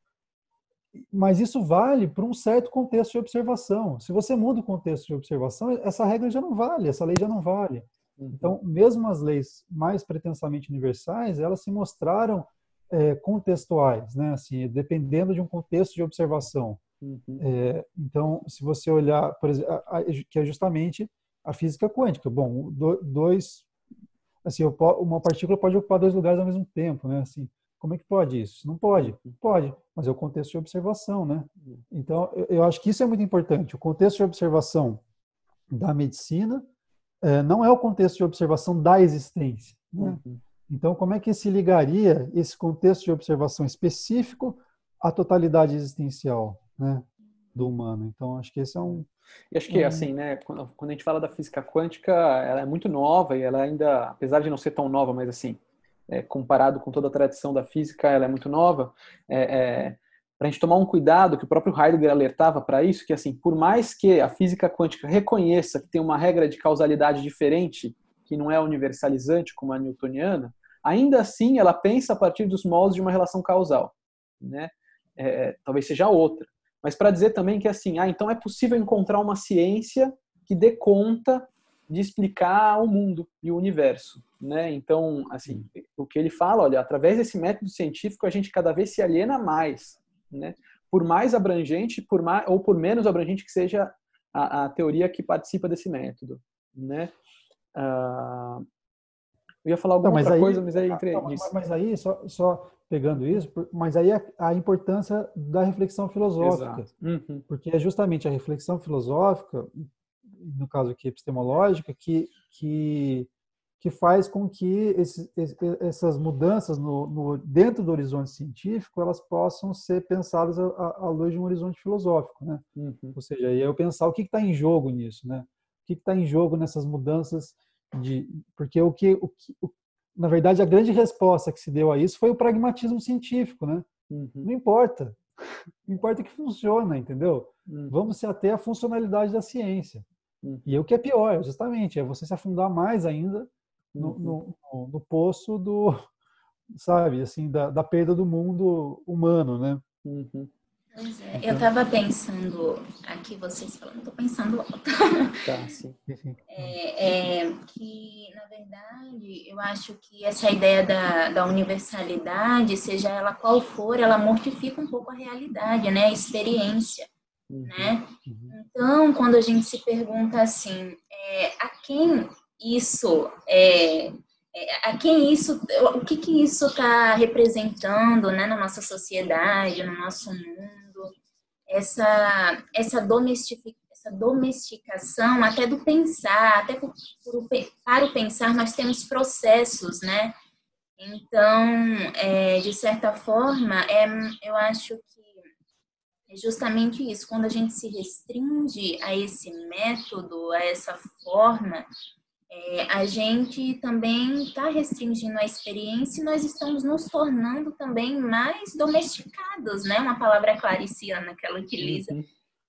Mas isso vale para um certo contexto de observação. Se você muda o contexto de observação, essa regra já não vale, essa lei já não vale. Uhum. Então, mesmo as leis mais pretensamente universais, elas se mostraram é, contextuais, né? Assim, dependendo de um contexto de observação. Uhum. É, então, se você olhar, por exemplo, que é justamente a física quântica. Bom, dois assim, uma partícula pode ocupar dois lugares ao mesmo tempo, né? Assim, como é que pode isso? Não pode. Pode, mas é o contexto de observação, né? Então, eu acho que isso é muito importante. O contexto de observação da medicina é, não é o contexto de observação da existência. Né? Uhum. Então, como é que se ligaria esse contexto de observação específico à totalidade existencial né, do humano? Então, acho que esse é um, e acho que, uhum. assim, né, quando, a gente fala da física quântica, ela é muito nova e ela ainda, apesar de não ser tão nova, mas assim, é, comparado com toda a tradição da física, ela é muito nova. É, é, para a gente tomar um cuidado, que o próprio Heidegger alertava para isso, que assim, por mais que a física quântica reconheça que tem uma regra de causalidade diferente, que não é universalizante como a newtoniana, ainda assim ela pensa a partir dos moldes de uma relação causal, né? É, talvez seja outra. Mas para dizer também que assim, ah, então é possível encontrar uma ciência que dê conta de explicar o mundo e o universo, né? Então, assim, o que ele fala, olha, através desse método científico a gente cada vez se aliena mais né? Por mais abrangente, por mais ou por menos abrangente que seja a, a teoria que participa desse método, né? Uh, eu ia falar alguma não, outra aí, coisa, mas aí entre não, mas, mas aí só, só pegando isso, mas aí a, a importância da reflexão filosófica, uhum. porque é justamente a reflexão filosófica, no caso aqui epistemológica, que que que faz com que esse, essas mudanças no, no, dentro do horizonte científico elas possam ser pensadas à, luz de um horizonte filosófico, né? Uhum. Ou seja, aí eu pensar o que está em jogo nisso, né? O que está em jogo nessas mudanças de, porque o que, o que o, na verdade a grande resposta que se deu a isso foi o pragmatismo científico, né? Uhum. Não importa, não importa que funciona, entendeu? Uhum. Vamos se ater à funcionalidade da ciência. Uhum. E é o que é pior, justamente, é você se afundar mais ainda no, uhum. no, no, poço do, sabe, assim, da, da perda do mundo humano, né? Uhum. Pois é, eu estava pensando aqui, vocês falando, estou pensando alto. Tá, sim. É, é, que, na verdade, eu acho que essa ideia da, da universalidade, seja ela qual for, ela mortifica um pouco a realidade, né? A experiência, uhum. né? Uhum. Então, quando a gente se pergunta assim, é, a quem isso é, é, a quem isso, o que que isso está representando, né, na nossa sociedade, no nosso mundo, essa essa essa domesticação até do pensar, até por, por, para o pensar nós temos processos, né? Então, é, de certa forma, é, eu acho que é justamente isso. Quando a gente se restringe a esse método, a essa forma, é, a gente também está restringindo a experiência e nós estamos nos tornando também mais domesticados, né? Uma palavra clariciana que ela utiliza. Uhum.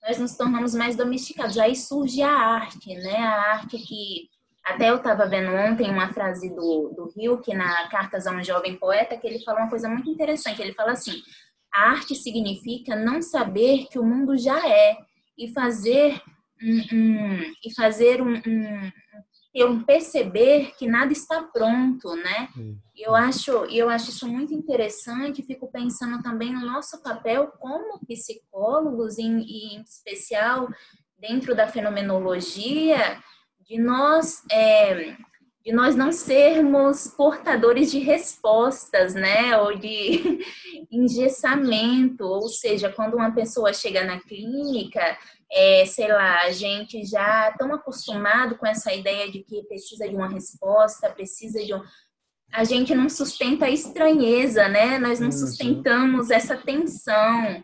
Nós nos tornamos mais domesticados. Aí surge a arte, né? A arte que até eu estava vendo ontem uma frase do, do Rio, que na Cartas a um Jovem Poeta, que ele fala uma coisa muito interessante. Ele fala assim: a arte significa não saber que o mundo já é e fazer um, um e fazer um, um eu perceber que nada está pronto, né? E eu acho, eu acho isso muito interessante. Fico pensando também no nosso papel como psicólogos, em, em especial dentro da fenomenologia, de nós é, de nós não sermos portadores de respostas, né, ou de engessamento, ou seja, quando uma pessoa chega na clínica, é, sei lá, a gente já tão acostumado com essa ideia de que precisa de uma resposta, precisa de um. A gente não sustenta a estranheza, né? Nós não uhum. sustentamos essa tensão.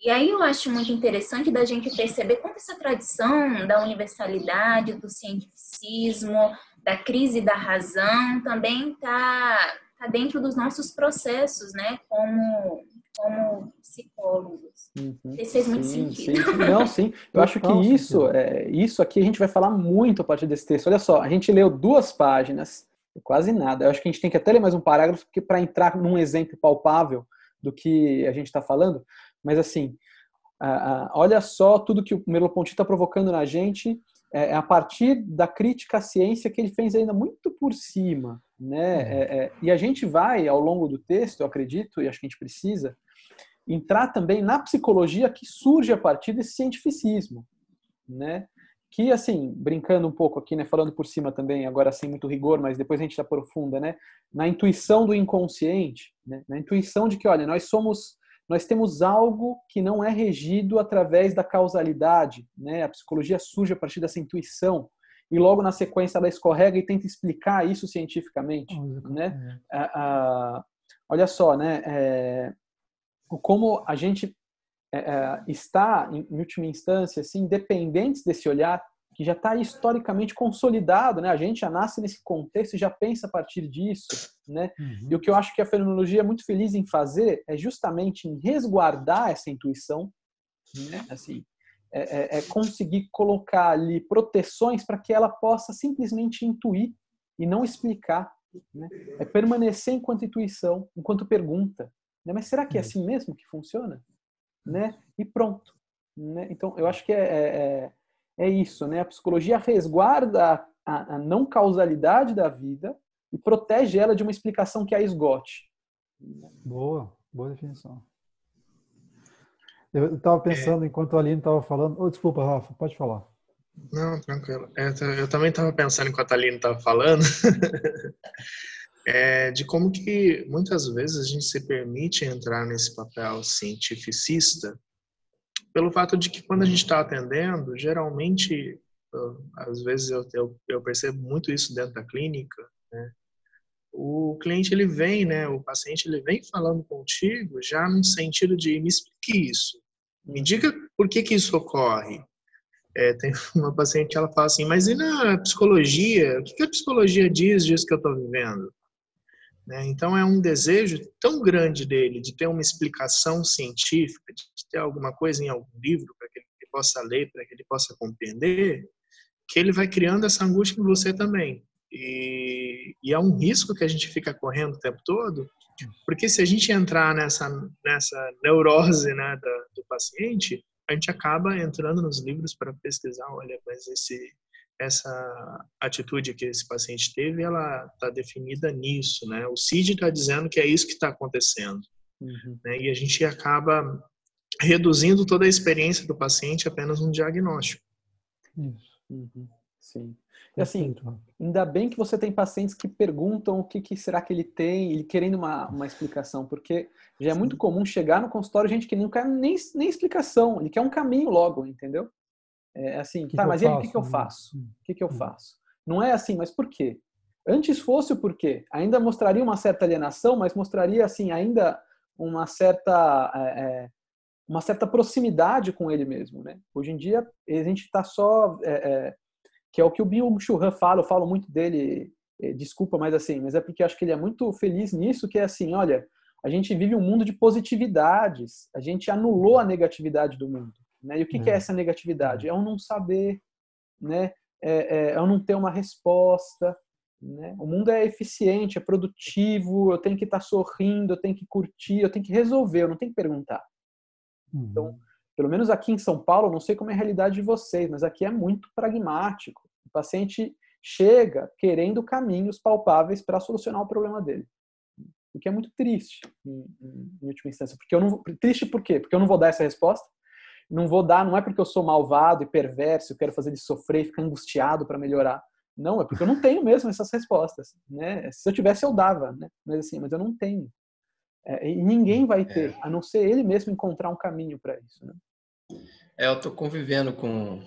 E aí eu acho muito interessante da gente perceber como essa tradição da universalidade, do cientificismo, da crise da razão também está tá dentro dos nossos processos, né? Como como psicólogos. Uhum. Isso fez muito sim, sentido. Sim. Não, sim. Eu acho que isso, é, isso aqui a gente vai falar muito a partir desse texto. Olha só, a gente leu duas páginas, quase nada. Eu acho que a gente tem que até ler mais um parágrafo para entrar num exemplo palpável do que a gente está falando. Mas assim, olha só tudo que o Merleau-Ponty está provocando na gente é, é, a partir da crítica à ciência que ele fez ainda muito por cima, né? Uhum. É, é, e a gente vai ao longo do texto, eu acredito, e acho que a gente precisa entrar também na psicologia que surge a partir desse cientificismo, né? Que, assim, brincando um pouco aqui, né, falando por cima também, agora sem muito rigor, mas depois a gente aprofunda, né? Na intuição do inconsciente, né? Na intuição de que, olha, nós somos, nós temos algo que não é regido através da causalidade, né? A psicologia surge a partir dessa intuição e logo na sequência ela escorrega e tenta explicar isso cientificamente, né? É. olha só, né? É, como a gente é, é, está, em última instância, assim, dependentes desse olhar que já está historicamente consolidado, né? A gente já nasce nesse contexto e já pensa a partir disso, né? Uhum. E o que eu acho que a fenomenologia é muito feliz em fazer é justamente em resguardar essa intuição, né? Assim, é, é, é conseguir colocar ali proteções para que ela possa simplesmente intuir e não explicar, né? É permanecer enquanto intuição, enquanto pergunta, né? Mas será que é uhum. assim mesmo que funciona, né? E pronto, né? Então eu acho que é, é, é é isso, né? A psicologia resguarda a, a não causalidade da vida e protege ela de uma explicação que a esgote. Boa, boa definição. Eu estava pensando, é... enquanto a Aline estava falando. Oh, desculpa, Rafa, pode falar. Não, tranquilo. É, eu também estava pensando enquanto a Aline estava falando. é, de como que muitas vezes a gente se permite entrar nesse papel cientificista pelo fato de que quando a gente está atendendo, geralmente, às vezes eu, eu, eu, percebo muito isso dentro da clínica, né? o cliente ele vem, né, o paciente ele vem falando contigo já no sentido de me explique isso, me diga por que que isso ocorre. É, tem uma paciente ela fala assim, mas e na psicologia? O que, que a psicologia diz disso que eu estou vivendo? Né? Então, é um desejo tão grande dele de ter uma explicação científica, de ter alguma coisa em algum livro para que ele possa ler, para que ele possa compreender, que ele vai criando essa angústia em você também. E, e, é um risco que a gente fica correndo o tempo todo, porque se a gente entrar nessa, nessa neurose né, da, do paciente, a gente acaba entrando nos livros para pesquisar, olha, mas esse, essa atitude que esse paciente teve, ela está definida nisso, né? O CID está dizendo que é isso que está acontecendo, uhum. né? E a gente acaba reduzindo toda a experiência do paciente a apenas um diagnóstico. Isso. Uhum. Sim. E assim, ainda bem que você tem pacientes que perguntam o que, que será que ele tem, ele querendo uma, uma explicação, porque já é muito comum chegar no consultório gente que não quer nem, nem explicação, ele quer um caminho logo, entendeu? É assim, que tá, que mas e aí o que, que eu né? faço? O que, que eu hum. faço? Não é assim, mas por quê? Antes fosse o porquê, ainda mostraria uma certa alienação, mas mostraria assim ainda uma certa é, é uma certa proximidade com ele mesmo, né? Hoje em dia a gente está só é, é, que é o que o Bill Churran fala, eu falo muito dele, é, desculpa, mas assim, mas é porque acho que ele é muito feliz nisso, que é assim, olha, a gente vive um mundo de positividades, a gente anulou a negatividade do mundo. Né? E o que, que é hum. essa negatividade? É o não saber, né? é, é, é o não ter uma resposta. Né? O mundo é eficiente, é produtivo, eu tenho que estar sorrindo, eu tenho que curtir, eu tenho que resolver, eu não tenho que perguntar. Então, uhum. pelo menos aqui em São Paulo, não sei como é a realidade de vocês, mas aqui é muito pragmático. O paciente chega querendo caminhos palpáveis para solucionar o problema dele. O que é muito triste, em, em, última instância. Porque eu não, triste por quê? Porque eu não vou dar essa resposta, não vou dar, não é porque eu sou malvado e perverso, eu quero fazer ele sofrer e ficar angustiado para melhorar. Não, é porque eu não tenho mesmo essas respostas, né? Se eu tivesse eu dava, né? Mas assim, mas eu não tenho. É, e ninguém vai ter, é. a não ser ele mesmo encontrar um caminho para isso, né? É, eu tô convivendo com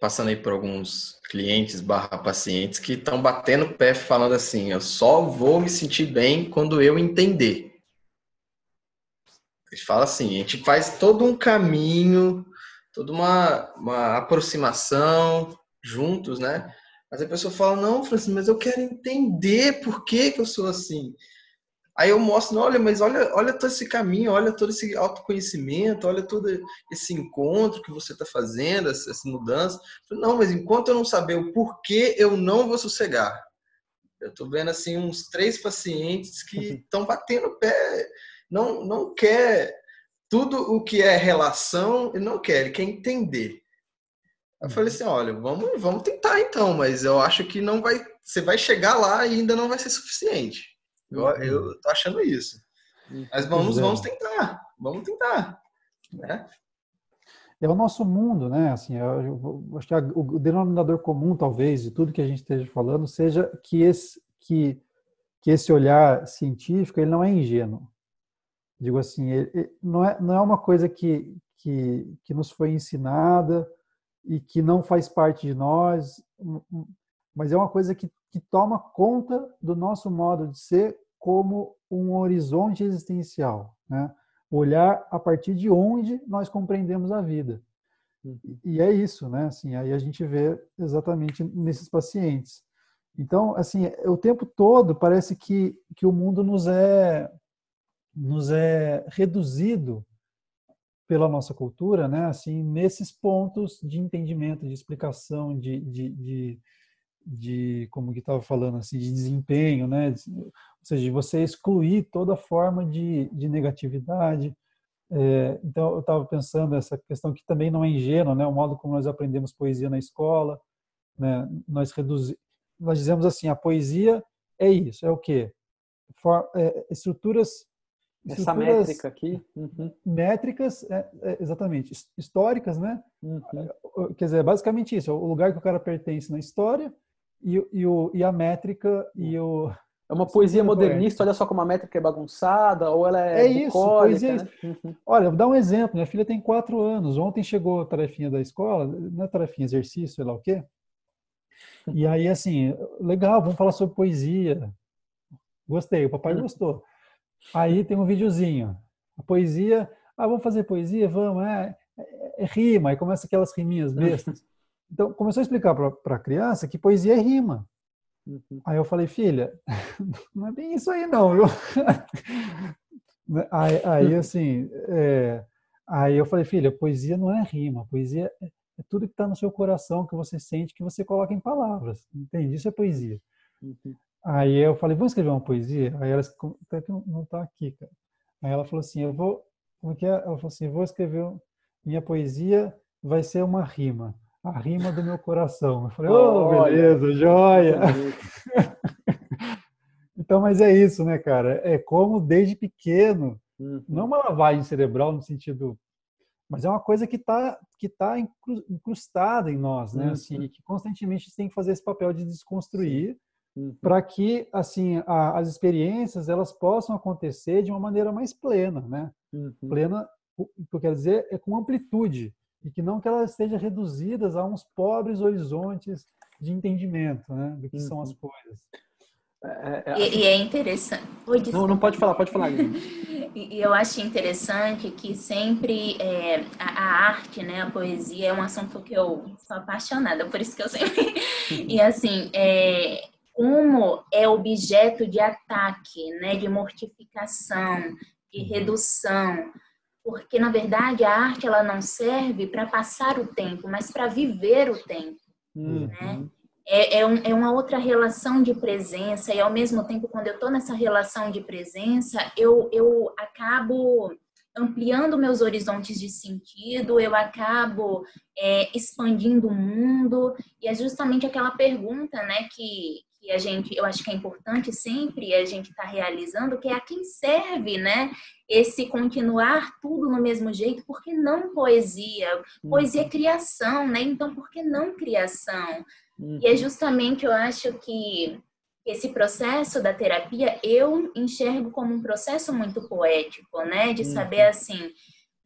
passando aí por alguns clientes barra pacientes que estão batendo o pé falando assim, eu só vou me sentir bem quando eu entender. Ele fala assim, a gente faz todo um caminho, toda uma, uma aproximação juntos, né? Mas a pessoa fala, não, Francisco, mas eu quero entender por que, que eu sou assim. Aí eu mostro, olha, mas olha, olha todo esse caminho, olha todo esse autoconhecimento, olha todo esse encontro que você está fazendo, essa, essa mudança. Não, mas enquanto eu não saber o porquê, eu não vou sossegar. Eu estou vendo assim uns três pacientes que estão batendo o pé não, não quer tudo o que é relação, ele não quer, ele quer entender. Eu uhum. falei assim, olha, vamos, vamos tentar então, mas eu acho que não vai, você vai chegar lá e ainda não vai ser suficiente. Eu, uhum. eu tô achando isso. Mas vamos, é. vamos tentar, vamos tentar, né? É o nosso mundo, né? Assim, eu, eu acho que o denominador comum, talvez, de tudo que a gente esteja falando, seja que esse, que, que esse olhar científico ele não é ingênuo. Digo assim, ele, não, é, não é uma coisa que, que, que nos foi ensinada e que não faz parte de nós, mas é uma coisa que, que toma conta do nosso modo de ser como um horizonte existencial, né? Olhar a partir de onde nós compreendemos a vida. Uhum. E é isso, né? Assim, aí a gente vê exatamente nesses pacientes. Então, assim, o tempo todo parece que, que o mundo nos é nos é reduzido pela nossa cultura, né? Assim, nesses pontos de entendimento, de explicação, de, de, de, de como que estava falando, assim, de desempenho, né? Ou seja, de você excluir toda forma de, de negatividade, é, então, eu estava pensando essa questão que também não é ingênua, né? O modo como nós aprendemos poesia na escola, né? Nós reduzimos, nós dizemos assim, a poesia é isso, é o quê? For, é, estruturas, Essa métrica aqui. Uhum. Métricas, é, é, exatamente, históricas, né? Uhum. Quer dizer, basicamente isso, o lugar que o cara pertence na história e, e, o, e a métrica e o é uma poesia modernista, olha só como a métrica é bagunçada, ou ela é, é isso, poesia né? Uhum. Olha, vou dar um exemplo. Minha filha tem quatro anos. Ontem chegou a tarefinha da escola, não é tarefinha, exercício, sei lá o quê. E aí, assim, legal, vamos falar sobre poesia. Gostei, o papai uhum. gostou. Aí tem um videozinho. A poesia, ah, vamos fazer poesia? Vamos, é, é, é rima. Aí começa aquelas riminhas bestas. Então, começou a explicar para a criança que poesia é rima. Uhum. Aí eu falei, filha, não é bem isso aí não, viu? aí, aí, assim, é, aí eu falei, filha, poesia não é rima, poesia é, é tudo que está no seu coração, que você sente, que você coloca em palavras, entende? Isso é poesia. Aí eu falei, vamos escrever uma poesia? Aí ela até que não está aqui, cara. Aí ela falou assim, eu vou, como que é? Ela falou assim, vou escrever minha poesia, vai ser uma rima a rima do meu coração. Eu falei, oh, beleza, joia! então, mas é isso, né, cara? É como desde pequeno, uhum. não uma lavagem cerebral no sentido, mas é uma coisa que está que tá incrustada em nós, né? Assim, uhum. Assim, que constantemente tem que fazer esse papel de desconstruir uhum. para que, assim, a, as experiências elas possam acontecer de uma maneira mais plena, né? Uhum. Plena, o que eu quero dizer é com amplitude e que não que elas estejam reduzidas a uns pobres horizontes de entendimento né, do que uhum. são as uhum. coisas. É, é, e, e, é interessante. Oi, não, não pode falar, pode falar. e eu acho interessante que sempre é, a, a, arte, né, a poesia é um assunto que eu sou apaixonada, por isso que eu sempre. e assim, é, como é objeto de ataque, né, de mortificação, de uhum. redução porque na verdade a arte ela não serve para passar o tempo, mas para viver o tempo, uhum. né? É, é, um, é, uma outra relação de presença e ao mesmo tempo quando eu estou nessa relação de presença eu, eu acabo ampliando meus horizontes de sentido, eu acabo é, expandindo o mundo e é justamente aquela pergunta, né, que, que a gente, eu acho que é importante sempre a gente estar tá realizando, que é a quem serve, né? Esse continuar tudo no mesmo jeito, por que não poesia? Poesia é uhum. criação, né? Então, por que não criação? Uhum. E é justamente, eu acho que esse processo da terapia eu enxergo como um processo muito poético, né? De saber, uhum. assim,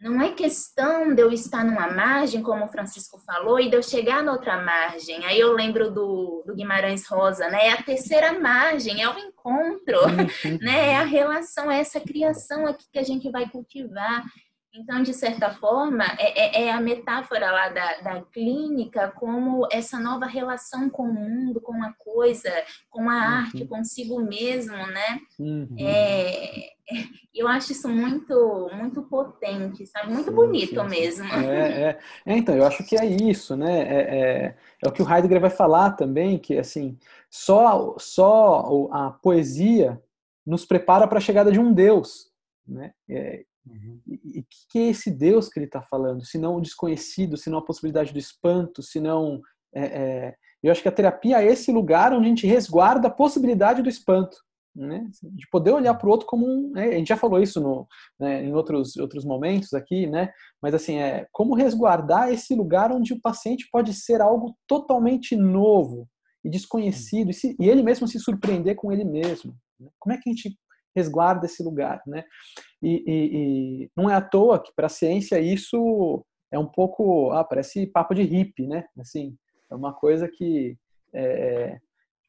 não é questão de eu estar numa margem, como o Francisco falou, e de eu chegar na outra margem. Aí eu lembro do, do Guimarães Rosa, né? É a terceira margem, é o encontro, uhum. né? É a relação, é essa criação aqui que a gente vai cultivar. Então, de certa forma, é, é, é a metáfora lá da, da, clínica como essa nova relação com o mundo, com a coisa, com a arte, uhum. consigo mesmo, né? Uhum. É, eu acho isso muito, muito potente, sabe? Muito sim, bonito sim, mesmo. É, é, é, então, eu acho que é isso, né? É, é, é, o que o Heidegger vai falar também, que assim, só, só a poesia nos prepara para a chegada de um Deus, né? É, Uhum. E o que é esse Deus que ele está falando? Se não o desconhecido, se não a possibilidade do espanto, se não. É, é... eu acho que a terapia é esse lugar onde a gente resguarda a possibilidade do espanto. Né? De poder olhar para o outro como um. Né? A gente já falou isso no, né, em outros, outros momentos aqui, né? mas assim, é como resguardar esse lugar onde o paciente pode ser algo totalmente novo e desconhecido, e, se, e ele mesmo se surpreender com ele mesmo. Né? Como é que a gente resguarda esse lugar, né? E, e, e não é à toa que para a ciência isso é um pouco, ah, parece papo de hippie, né? Assim, é uma coisa que é,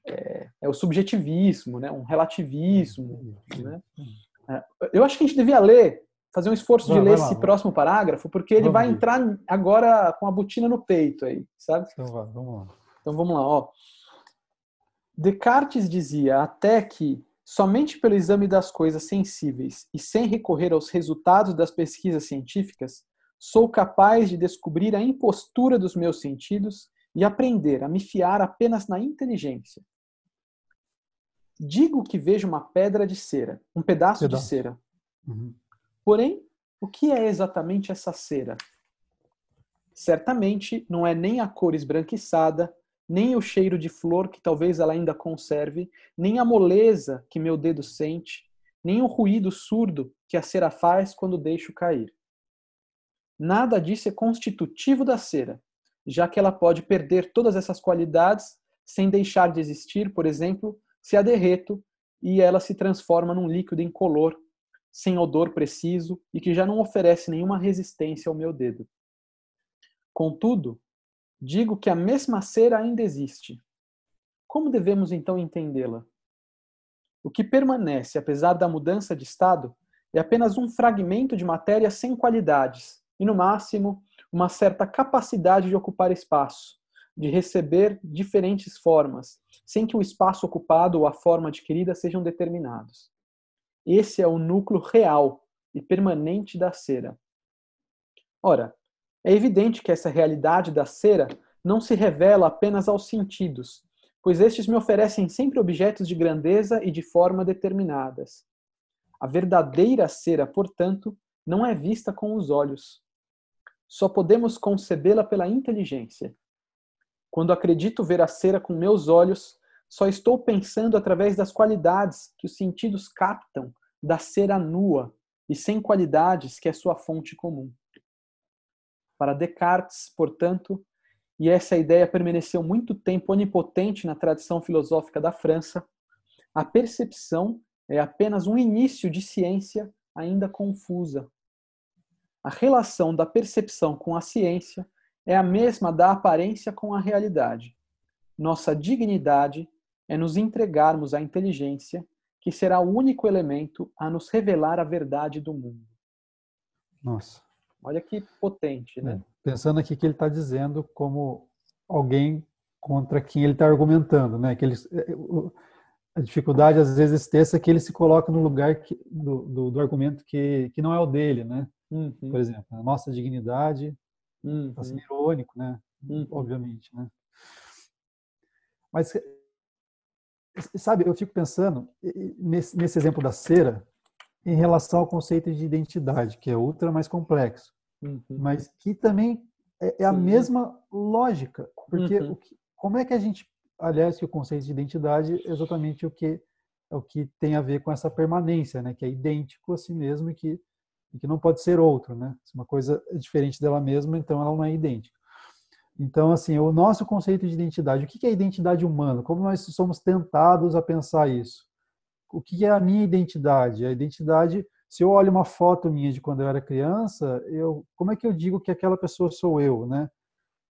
é, é o subjetivismo, né? Um relativismo, né? É, eu acho que a gente devia ler fazer um esforço vai, de ler esse lá, próximo vai. parágrafo, porque ele vamos vai entrar agora com a botina no peito aí, sabe? Então vai, vamos lá. Então vamos lá, ó. Descartes dizia até que somente pelo exame das coisas sensíveis e sem recorrer aos resultados das pesquisas científicas, sou capaz de descobrir a impostura dos meus sentidos e aprender a me fiar apenas na inteligência. Digo que vejo uma pedra de cera, um pedaço, pedaço. de cera. Uhum. Porém, o que é exatamente essa cera? Certamente não é nem a cor esbranquiçada, nem o cheiro de flor que talvez ela ainda conserve, nem a moleza que meu dedo sente, nem o ruído surdo que a cera faz quando deixo cair. Nada disso é constitutivo da cera, já que ela pode perder todas essas qualidades sem deixar de existir, por exemplo, se a derreto e ela se transforma num líquido incolor, sem odor preciso e que já não oferece nenhuma resistência ao meu dedo. Contudo, digo que a mesma cera ainda existe. Como devemos então entendê-la? O que permanece, apesar da mudança de estado, é apenas um fragmento de matéria sem qualidades e, no máximo, uma certa capacidade de ocupar espaço, de receber diferentes formas, sem que o espaço ocupado ou a forma adquirida sejam determinados. Esse é o núcleo real e permanente da cera. Ora, é evidente que essa realidade da cera não se revela apenas aos sentidos, pois estes me oferecem sempre objetos de grandeza e de forma determinadas. A verdadeira cera, portanto, não é vista com os olhos, só podemos concebê-la pela inteligência. Quando acredito ver a cera com meus olhos, só estou pensando através das qualidades que os sentidos captam da cera nua e sem qualidades que é sua fonte comum. Para Descartes, portanto, e essa ideia permaneceu muito tempo onipotente na tradição filosófica da França, a percepção é apenas um início de ciência ainda confusa, a relação da percepção com a ciência é a mesma da aparência com a realidade. Nossa dignidade é nos entregarmos à inteligência, que será o único elemento a nos revelar a verdade do mundo. Nossa. Olha que potente, né? É, pensando aqui que ele está dizendo como alguém contra quem ele está argumentando, né? Que ele, é, a dificuldade às vezes terça é que ele se coloca no lugar que, do, do, do, argumento que, que não é o dele, né? Uhum. Por exemplo, a nossa dignidade, está uhum. sendo irônico, né? Uhum. Obviamente, né? Mas, sabe, eu fico pensando nesse, nesse exemplo da cera em relação ao conceito de identidade, que é ultra mais complexo, uhum. mas que também é, é a mesma lógica, porque uhum. que, como é que a gente, aliás, que o conceito de identidade é exatamente o que é o que tem a ver com essa permanência, né, que é idêntico a si mesmo e que e que não pode ser outro, né? Se uma coisa é diferente dela mesma, então ela não é idêntica. Então, assim, o nosso conceito de identidade, o que é identidade humana? Como nós somos tentados a pensar isso? O que é a minha identidade? A identidade, se eu olho uma foto minha de quando eu era criança, eu, como é que eu digo que aquela pessoa sou eu, né?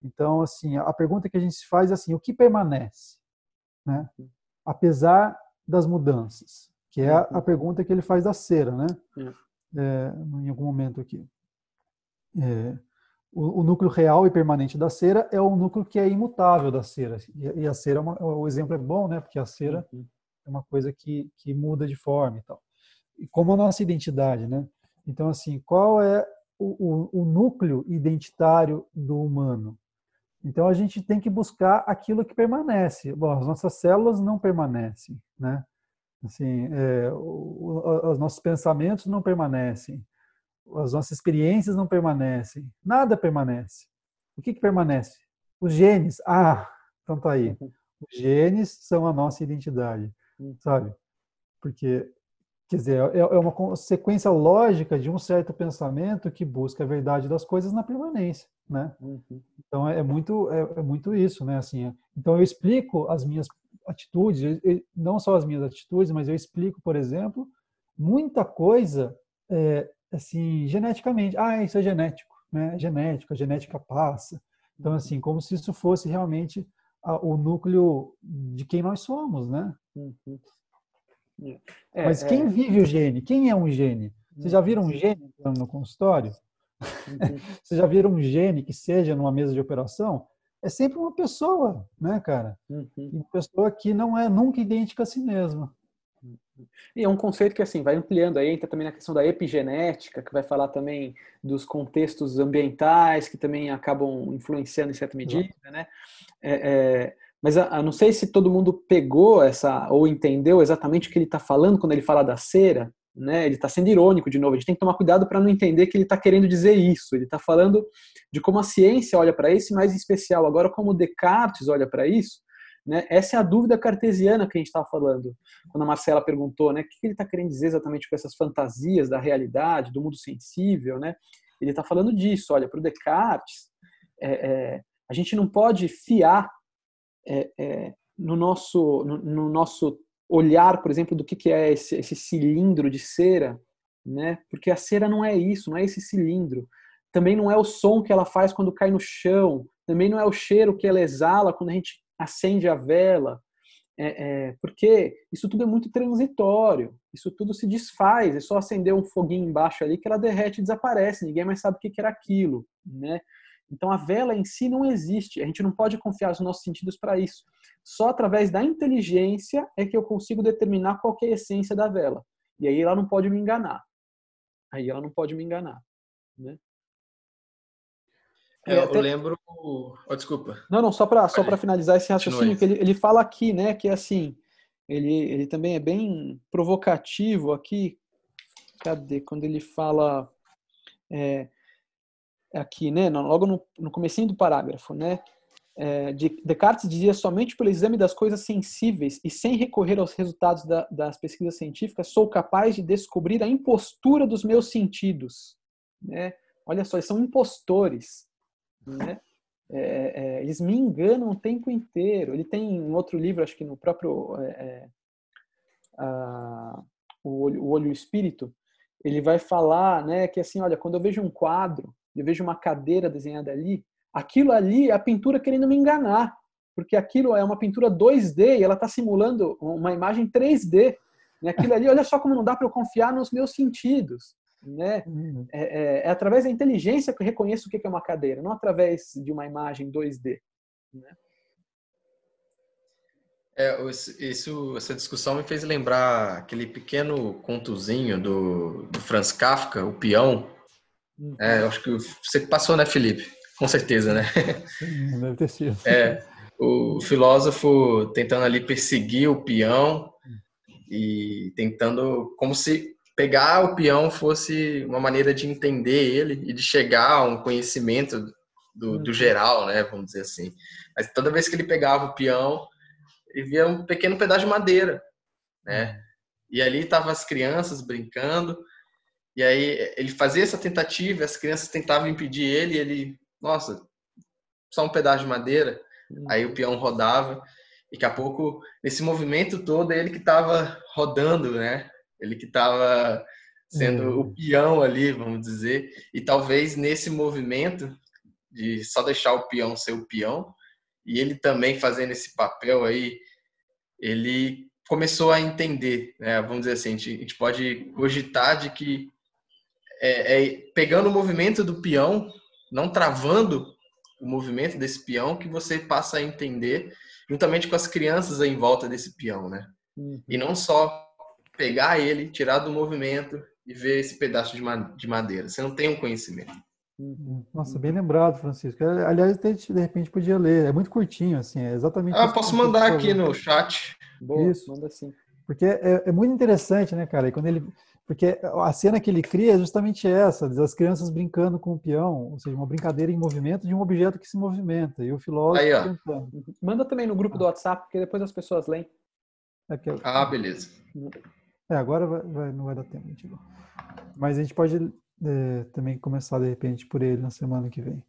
Então, assim, a pergunta que a gente se faz é assim, o que permanece, né? Apesar das mudanças, que é a, a pergunta que ele faz da cera, né? é, em algum momento aqui. É, o, o, núcleo real e permanente da cera é o núcleo que é imutável da cera. E, e a cera, é uma, o exemplo é bom, né? Porque a cera uhum. é uma coisa que, que muda de forma e tal. Como a nossa identidade, né? Então, assim, qual é o, o, o núcleo identitário do humano? Então, a gente tem que buscar aquilo que permanece. Bom, as nossas células não permanecem, né? Assim, é, o, os nossos pensamentos não permanecem, as nossas experiências não permanecem, nada permanece. O que, que permanece? Os genes. Ah, então tá aí. Os genes são a nossa identidade, uhum. sabe? Porque, quer dizer, é, é uma sequência lógica de um certo pensamento que busca a verdade das coisas na permanência, né? Uhum. Então é, é muito é, é, muito isso, né? Assim, então eu explico as minhas atitudes, não só as minhas atitudes, mas eu explico, por exemplo, muita coisa é, assim geneticamente. Ah, isso é genético, né? É genético, a genética passa. Então, assim, como se isso fosse realmente a, o núcleo de quem nós somos, né? Uhum. É, mas quem é... vive o gene? Quem é um gene? Vocês já viram um gene entrando no consultório? Uhum. Vocês já viram um gene que seja numa mesa de operação? É sempre uma pessoa, né, cara? Uhum. Uma pessoa que não é nunca idêntica a si mesma. E é um conceito que assim vai ampliando aí, entra também na questão da epigenética, que vai falar também dos contextos ambientais que também acabam influenciando em certa medida, né? É, é, mas a, a, não sei se todo mundo pegou essa ou entendeu exatamente o que ele está falando quando ele fala da cera, né? Ele está sendo irônico de novo. A gente tem que tomar cuidado para não entender que ele está querendo dizer isso. Ele está falando de como a ciência olha para isso, mais em especial agora como Descartes olha para isso né? Essa é a dúvida cartesiana que a gente estava falando, quando a Marcela perguntou, né? O que ele está querendo dizer exatamente com essas fantasias da realidade, do mundo sensível, né? Ele está falando disso. Olha, para o Descartes, é, é, a gente não pode fiar é, é no, nosso, no, no, nosso olhar, por exemplo, do que, que é esse, esse cilindro de cera, né? Porque a cera não é isso, não é esse cilindro. Também não é o som que ela faz quando cai no chão. Também não é o cheiro que ela exala quando a gente acende a vela, é, é, porque isso tudo é muito transitório, isso tudo se desfaz, é só acender um foguinho embaixo ali que ela derrete e desaparece, ninguém mais sabe o que era aquilo, né? Então a vela em si não existe, a gente não pode confiar nos nossos sentidos para isso. Só através da inteligência é que eu consigo determinar qual é a essência da vela. E aí ela não pode me enganar. Aí ela não pode me enganar, né? É, eu até... lembro. Oh, desculpa. Não, não, só para só para finalizar esse raciocínio, que ele, ele fala aqui, né, que assim, ele, ele também é bem provocativo aqui. Cadê? Quando ele fala. É, aqui, né, logo no, no comecinho do parágrafo, né, é, de, Descartes dizia somente pelo exame das coisas sensíveis e sem recorrer aos resultados da, das pesquisas científicas sou capaz de descobrir a impostura dos meus sentidos, né? Olha só, eles são impostores né? É, é, eles me enganam o tempo inteiro. Ele tem um outro livro, acho que no próprio é, é a, o, olho, o Olho Espírito, ele vai falar né, que assim, olha, quando eu vejo um quadro, eu vejo uma cadeira desenhada ali, aquilo ali é a pintura querendo me enganar, porque aquilo é uma pintura 2D e ela está simulando uma imagem 3D. Né? Aquilo ali, olha só como não dá para eu confiar nos meus sentidos né? Uhum. É, é, é, através da inteligência que eu reconheço o que é uma cadeira, não através de uma imagem 2D. Né? É, isso, essa discussão me fez lembrar aquele pequeno contozinho do, do Franz Kafka, o peão. Uhum. É, eu acho que você passou, né, Felipe? Com certeza, né? Sim, deve ter sido. É, o filósofo tentando ali perseguir o peão e tentando, como se pegar o peão fosse uma maneira de entender ele e de chegar a um conhecimento do, do, uhum. geral, né, vamos dizer assim. Mas toda vez que ele pegava o peão, ele via um pequeno pedaço de madeira, né? Uhum. E ali estavam as crianças brincando, e aí ele fazia essa tentativa, as crianças tentavam impedir ele, e ele, nossa, só um pedaço de madeira. Uhum. Aí o peão rodava, e daqui a pouco, nesse movimento todo, ele que estava rodando, né? Ele que estava sendo uhum. o peão ali, vamos dizer, e talvez nesse movimento de só deixar o peão ser o peão, e ele também fazendo esse papel aí, ele começou a entender, né? vamos dizer assim, a gente, a gente pode cogitar de que é, é, pegando o movimento do peão, não travando o movimento desse peão, que você passa a entender, juntamente com as crianças em volta desse peão, né? Uhum. E não só pegar ele, tirar do movimento e ver esse pedaço de madeira. Você não tem um conhecimento. Uhum. Nossa, bem lembrado, Francisco. Aliás, de repente podia ler. É muito curtinho, assim, é exatamente. Ah, posso mandar aqui no chat. Boa, Isso. manda sim. Porque é, é, muito interessante, né, cara? E quando ele, porque a cena que ele cria é justamente essa, das crianças brincando com o peão, ou seja, uma brincadeira em movimento de um objeto que se movimenta. E o filósofo Aí. Manda também no grupo do WhatsApp, porque depois as pessoas leem. É eu... Ah, beleza. É, agora vai, vai, não vai dar tempo. Mas a gente pode é, também começar, de repente, por ele na semana que vem.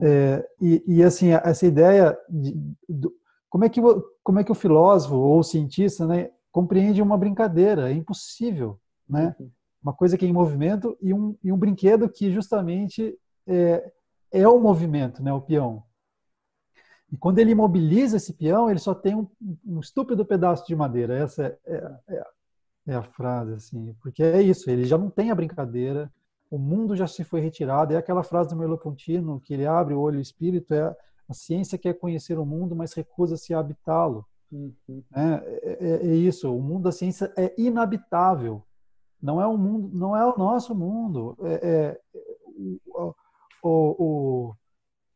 É, e, e, assim, essa ideia de, de, como, é que, como é que o filósofo ou o cientista né, compreende uma brincadeira? É impossível, né? Uma coisa que é em movimento e um, e um brinquedo que justamente é, é o movimento, né, o peão. E quando ele imobiliza esse peão, ele só tem um, um estúpido pedaço de madeira. Essa é, é, é é a frase, assim, porque é isso, ele já não tem a brincadeira, o mundo já se foi retirado, é aquela frase do Merleau-Ponty, que ele abre o olho e o espírito, é a ciência quer conhecer o mundo, mas recusa-se a habitá-lo. Uhum. É, é, é, isso, o mundo da ciência é inabitável, não é o mundo, não é o nosso mundo, é, é o, o, o,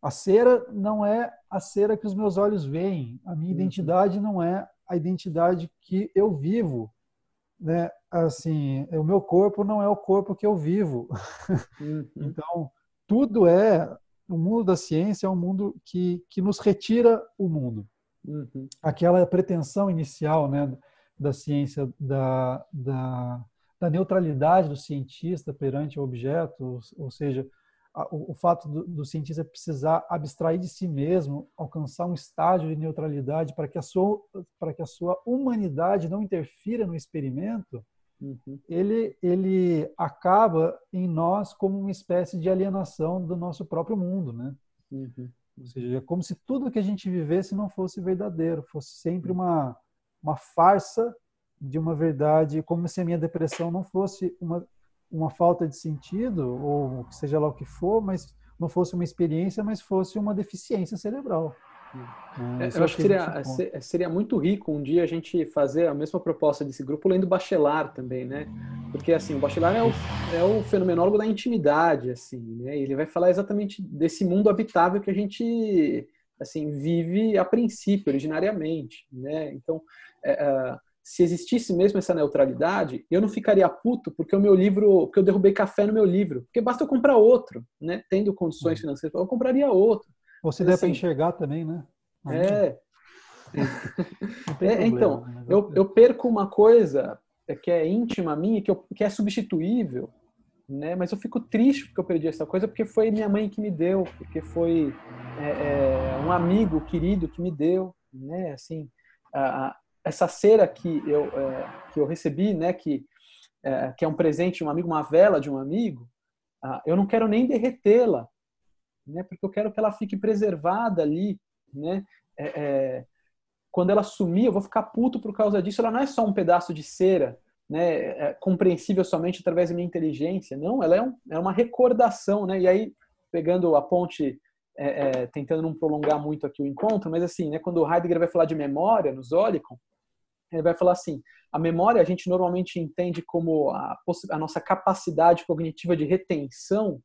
a cera não é a cera que os meus olhos veem, a minha uhum. identidade não é a identidade que eu vivo, né? Assim, o meu corpo não é o corpo que eu vivo. Uhum. então, tudo é o mundo da ciência é um mundo que, que nos retira o mundo. Uhum. Aquela pretensão inicial né, da ciência, da, da, da neutralidade do cientista perante o objeto, ou, seja, o, fato do, do, cientista precisar abstrair de si mesmo, alcançar um estágio de neutralidade para que a sua, para que a sua humanidade não interfira no experimento, uhum. ele, ele acaba em nós como uma espécie de alienação do nosso próprio mundo, né? Uhum. Ou seja, é como se tudo que a gente vivesse não fosse verdadeiro, fosse sempre uma, uma farsa de uma verdade, como se a minha depressão não fosse uma uma falta de sentido, ou seja lá o que for, mas não fosse uma experiência, mas fosse uma deficiência cerebral. É, é eu acho que seria, seria muito rico um dia a gente fazer a mesma proposta desse grupo lendo Bachelard também, né? Porque, assim, o Bachelard é o, é o fenomenólogo da intimidade, assim, né? Ele vai falar exatamente desse mundo habitável que a gente, assim, vive a princípio, originariamente, né? Então, é, é se existisse mesmo essa neutralidade, eu não ficaria puto porque o meu livro, porque eu derrubei café no meu livro, porque basta eu comprar outro, né? Tendo condições uhum. financeiras, eu compraria outro. Ou se der assim, para enxergar também, né? É. é então, né? eu, eu perco uma coisa que é íntima minha, que, eu, que é substituível, né? Mas eu fico triste porque eu perdi essa coisa, porque foi minha mãe que me deu, porque foi é, é, um amigo querido que me deu, né? Assim, a, essa cera que eu, é, que eu recebi, né, que, é, que é um presente de um amigo, uma vela de um amigo, ah, eu não quero nem derretê-la, né, porque eu quero que ela fique preservada ali, né, é, é, quando ela sumir, eu vou ficar puto por causa disso. Ela não é só um pedaço de cera, né, é compreensível somente através da minha inteligência. Não, ela é, um, é uma recordação, né? E aí, pegando a ponte, é, é, tentando não prolongar muito aqui o encontro, mas assim, né, quando o Heidegger vai falar de memória no Zolikon, ele vai falar assim: a memória a gente normalmente entende como a, a nossa capacidade cognitiva de retenção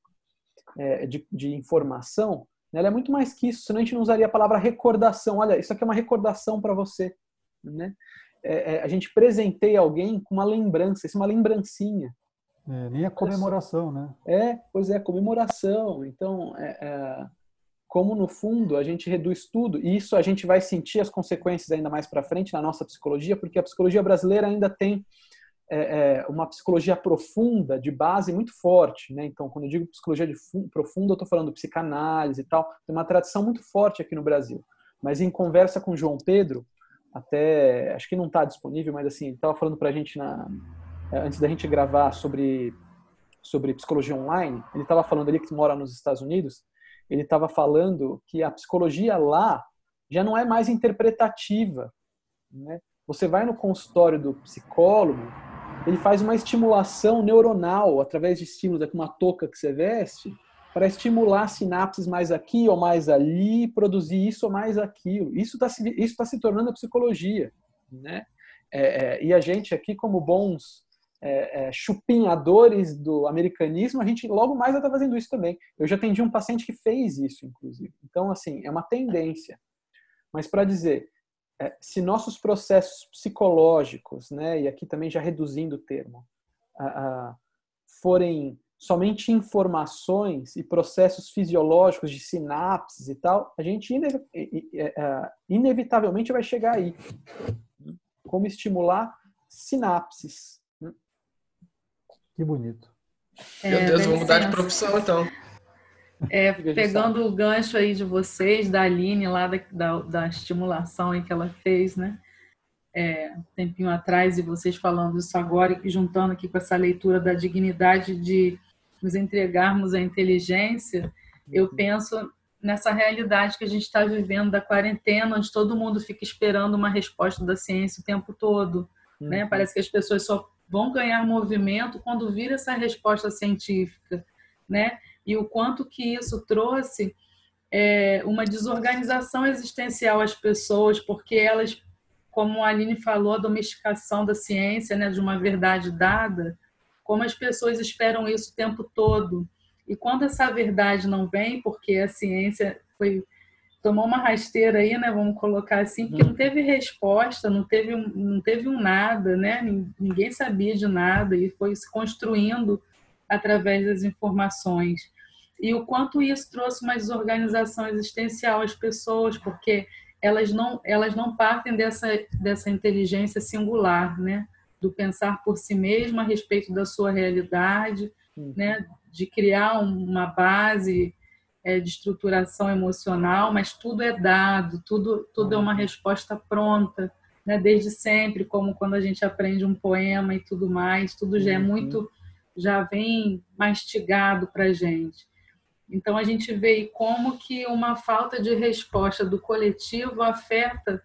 é, de, de, informação. Né? Ela é muito mais que isso, senão a gente não usaria a palavra recordação. Olha, isso aqui é uma recordação para você. Né? É, é, a gente presenteia alguém com uma lembrança, isso é uma lembrancinha. É, nem a comemoração, né? É, pois é, comemoração. Então, é, é como no fundo a gente reduz tudo e isso a gente vai sentir as consequências ainda mais para frente na nossa psicologia, porque a psicologia brasileira ainda tem é, é, uma psicologia profunda de base muito forte, né? Então, quando eu digo psicologia profunda, eu estou falando psicanálise e tal. Tem uma tradição muito forte aqui no Brasil. Mas em conversa com o João Pedro, até acho que não está disponível, mas assim, estava falando para a gente na, é, antes da gente gravar sobre sobre psicologia online. Ele estava falando ali que mora nos Estados Unidos ele estava falando que a psicologia lá já não é mais interpretativa. Né? Você vai no consultório do psicólogo, ele faz uma estimulação neuronal através de estímulos, é com uma touca que você veste, para estimular sinapses mais aqui ou mais ali, produzir isso ou mais aquilo. Isso está se, tá se tornando a psicologia. Né? É, é, e a gente aqui, como bons é, é, chupinhadores do americanismo, a gente logo mais estar fazendo isso também. Eu já atendi um paciente que fez isso, inclusive. Então, assim, é uma tendência. Mas para dizer, é, se nossos processos psicológicos, né, e aqui também já reduzindo o termo, forem somente informações e processos fisiológicos de sinapses e tal, a gente é, inevitavelmente vai chegar aí. Como estimular sinapses, que bonito. Meu é, Deus, vou mudar de profissão então. É, pegando o gancho aí de vocês, da Aline, lá da, da, da estimulação aí que ela fez, né? É, um tempinho atrás, e vocês falando isso agora, e juntando aqui com essa leitura da dignidade de nos entregarmos à inteligência, eu penso nessa realidade que a gente está vivendo da quarentena, onde todo mundo fica esperando uma resposta da ciência o tempo todo. Né? Uhum. Parece que as pessoas só vão ganhar movimento quando vir essa resposta científica, né? E o quanto que isso trouxe é, uma desorganização existencial às pessoas, porque elas, como a Aline falou, a domesticação da ciência, né, de uma verdade dada, como as pessoas esperam isso o tempo todo. E quando essa verdade não vem, porque a ciência foi tomou uma rasteira aí, né? Vamos colocar assim, porque não teve resposta, não teve, não teve um nada, né? Ninguém sabia de nada e foi se construindo através das informações. E o quanto isso trouxe uma desorganização existencial às pessoas, porque elas não, elas não partem dessa, dessa inteligência singular, né? Do pensar por si mesma a respeito da sua realidade, uhum. né? De criar uma base é, de estruturação emocional, mas tudo é dado, tudo, tudo é uma resposta pronta, né? desde sempre, como quando a gente aprende um poema e tudo mais, tudo já é uhum. muito, já vem mastigado para a gente. Então a gente vê como que uma falta de resposta do coletivo afeta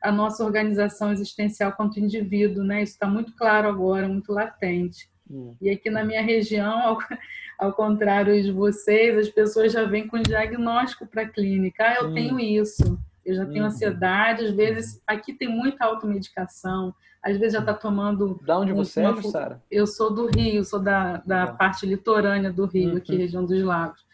a nossa organização existencial quanto indivíduo, né? Isso está muito claro agora, muito latente. Hum. E aqui na minha região, ao, contrário de vocês, as pessoas já vêm com diagnóstico para a clínica. Ah, eu hum. tenho isso, eu já tenho hum. ansiedade. Às vezes, aqui tem muita automedicação. Às vezes já está tomando. Da onde você uma, é, Sara? Eu sou do Rio, sou da, da parte litorânea do Rio, aqui, uhum. região dos lagos.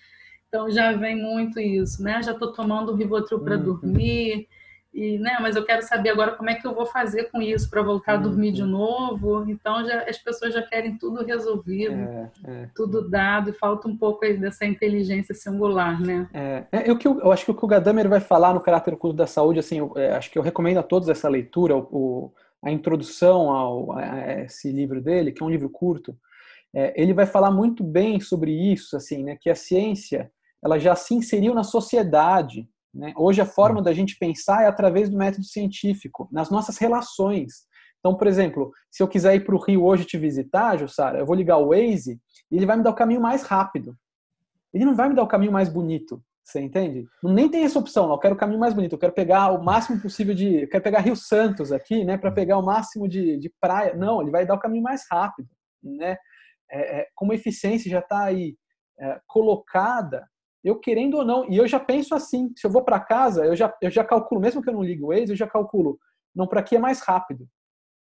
Então já vem muito isso, né? Já estou tomando Rivotril para uhum. dormir e, né, mas eu quero saber agora como é que eu vou fazer com isso para voltar a dormir de uhum. novo. Então já, as pessoas já querem tudo resolvido, é, é. tudo dado, e falta um pouco dessa inteligência singular, né? É, é eu, eu, eu acho que o que o Gadamer vai falar no caráter oculto da saúde, assim, eu, é, acho que eu recomendo a todos essa leitura, o, a introdução ao, a esse livro dele, que é um livro curto. É, ele vai falar muito bem sobre isso, assim, né, que a ciência ela já se inseriu na sociedade? Hoje, a forma da gente pensar é através do método científico, nas nossas relações. Então, por exemplo, se eu quiser ir para o Rio hoje te visitar, Jussara, eu vou ligar o Waze e ele vai me dar o caminho mais rápido. Ele não vai me dar o caminho mais bonito, você entende? Nem tem essa opção, não. eu quero o caminho mais bonito, eu quero pegar o máximo possível de. Eu quero pegar Rio Santos aqui, né, para pegar o máximo de, de praia. Não, ele vai dar o caminho mais rápido, né? É, é, como a eficiência já está aí é, colocada, eu querendo ou não, e eu já penso assim, se eu vou para casa, eu já, eu já calculo, mesmo que eu não ligue o Waze, eu já calculo, não, para aqui é mais rápido.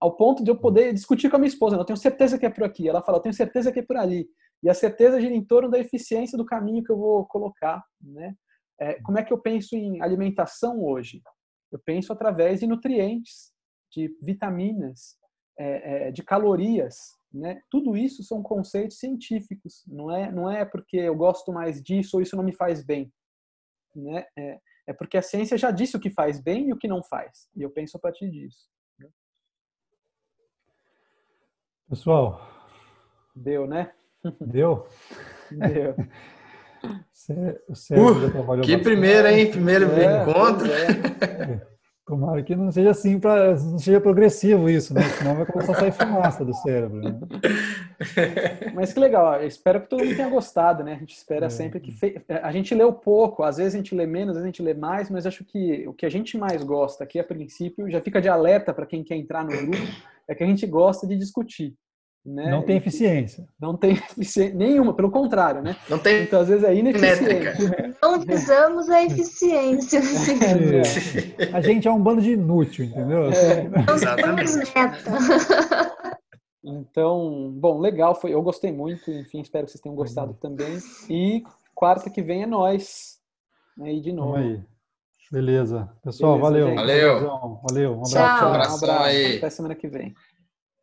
Ao ponto de eu poder discutir com a minha esposa, eu tenho certeza que é por aqui. Ela fala, eu tenho certeza que é por ali. E a certeza gira em torno da eficiência do caminho que eu vou colocar, né? É, como é que eu penso em alimentação hoje? Eu penso através de nutrientes, de vitaminas, é, é, de calorias, né? Tudo isso são conceitos científicos, não é, não é porque eu gosto mais disso ou isso não me faz bem. Né? É, é porque a ciência já disse o que faz bem e o que não faz. E eu penso a partir disso. Né? Pessoal. Deu, né? Deu? Deu. O Sérgio uh, Que primeiro, hein? Primeiro é, encontro. É. Tomara que não seja assim, pra, não seja progressivo isso, né? Senão vai começar a sair fumaça do cérebro. Né? Mas que legal, eu espero que todo mundo tenha gostado, né? A gente espera é. sempre que. Fe... A gente leu pouco, às vezes a gente lê menos, às vezes a gente lê mais, mas acho que o que a gente mais gosta aqui, a princípio, já fica de alerta para quem quer entrar no grupo, é que a gente gosta de discutir. Né? Não tem eficiência. Não tem eficiência nenhuma, pelo contrário, né? Não tem. Então, às vezes é ineficiente. Não visamos a eficiência. É. A gente é um bando de inútil, entendeu? É. Não temos meta. Então, bom, legal, foi, eu gostei muito, enfim, espero que vocês tenham gostado também. E quarta que vem é nós. Aí de novo. Aí. Beleza. Pessoal, Beleza, valeu. Valeu. Valeu. Um abraço. Tchau. Um abraço. Até semana que vem.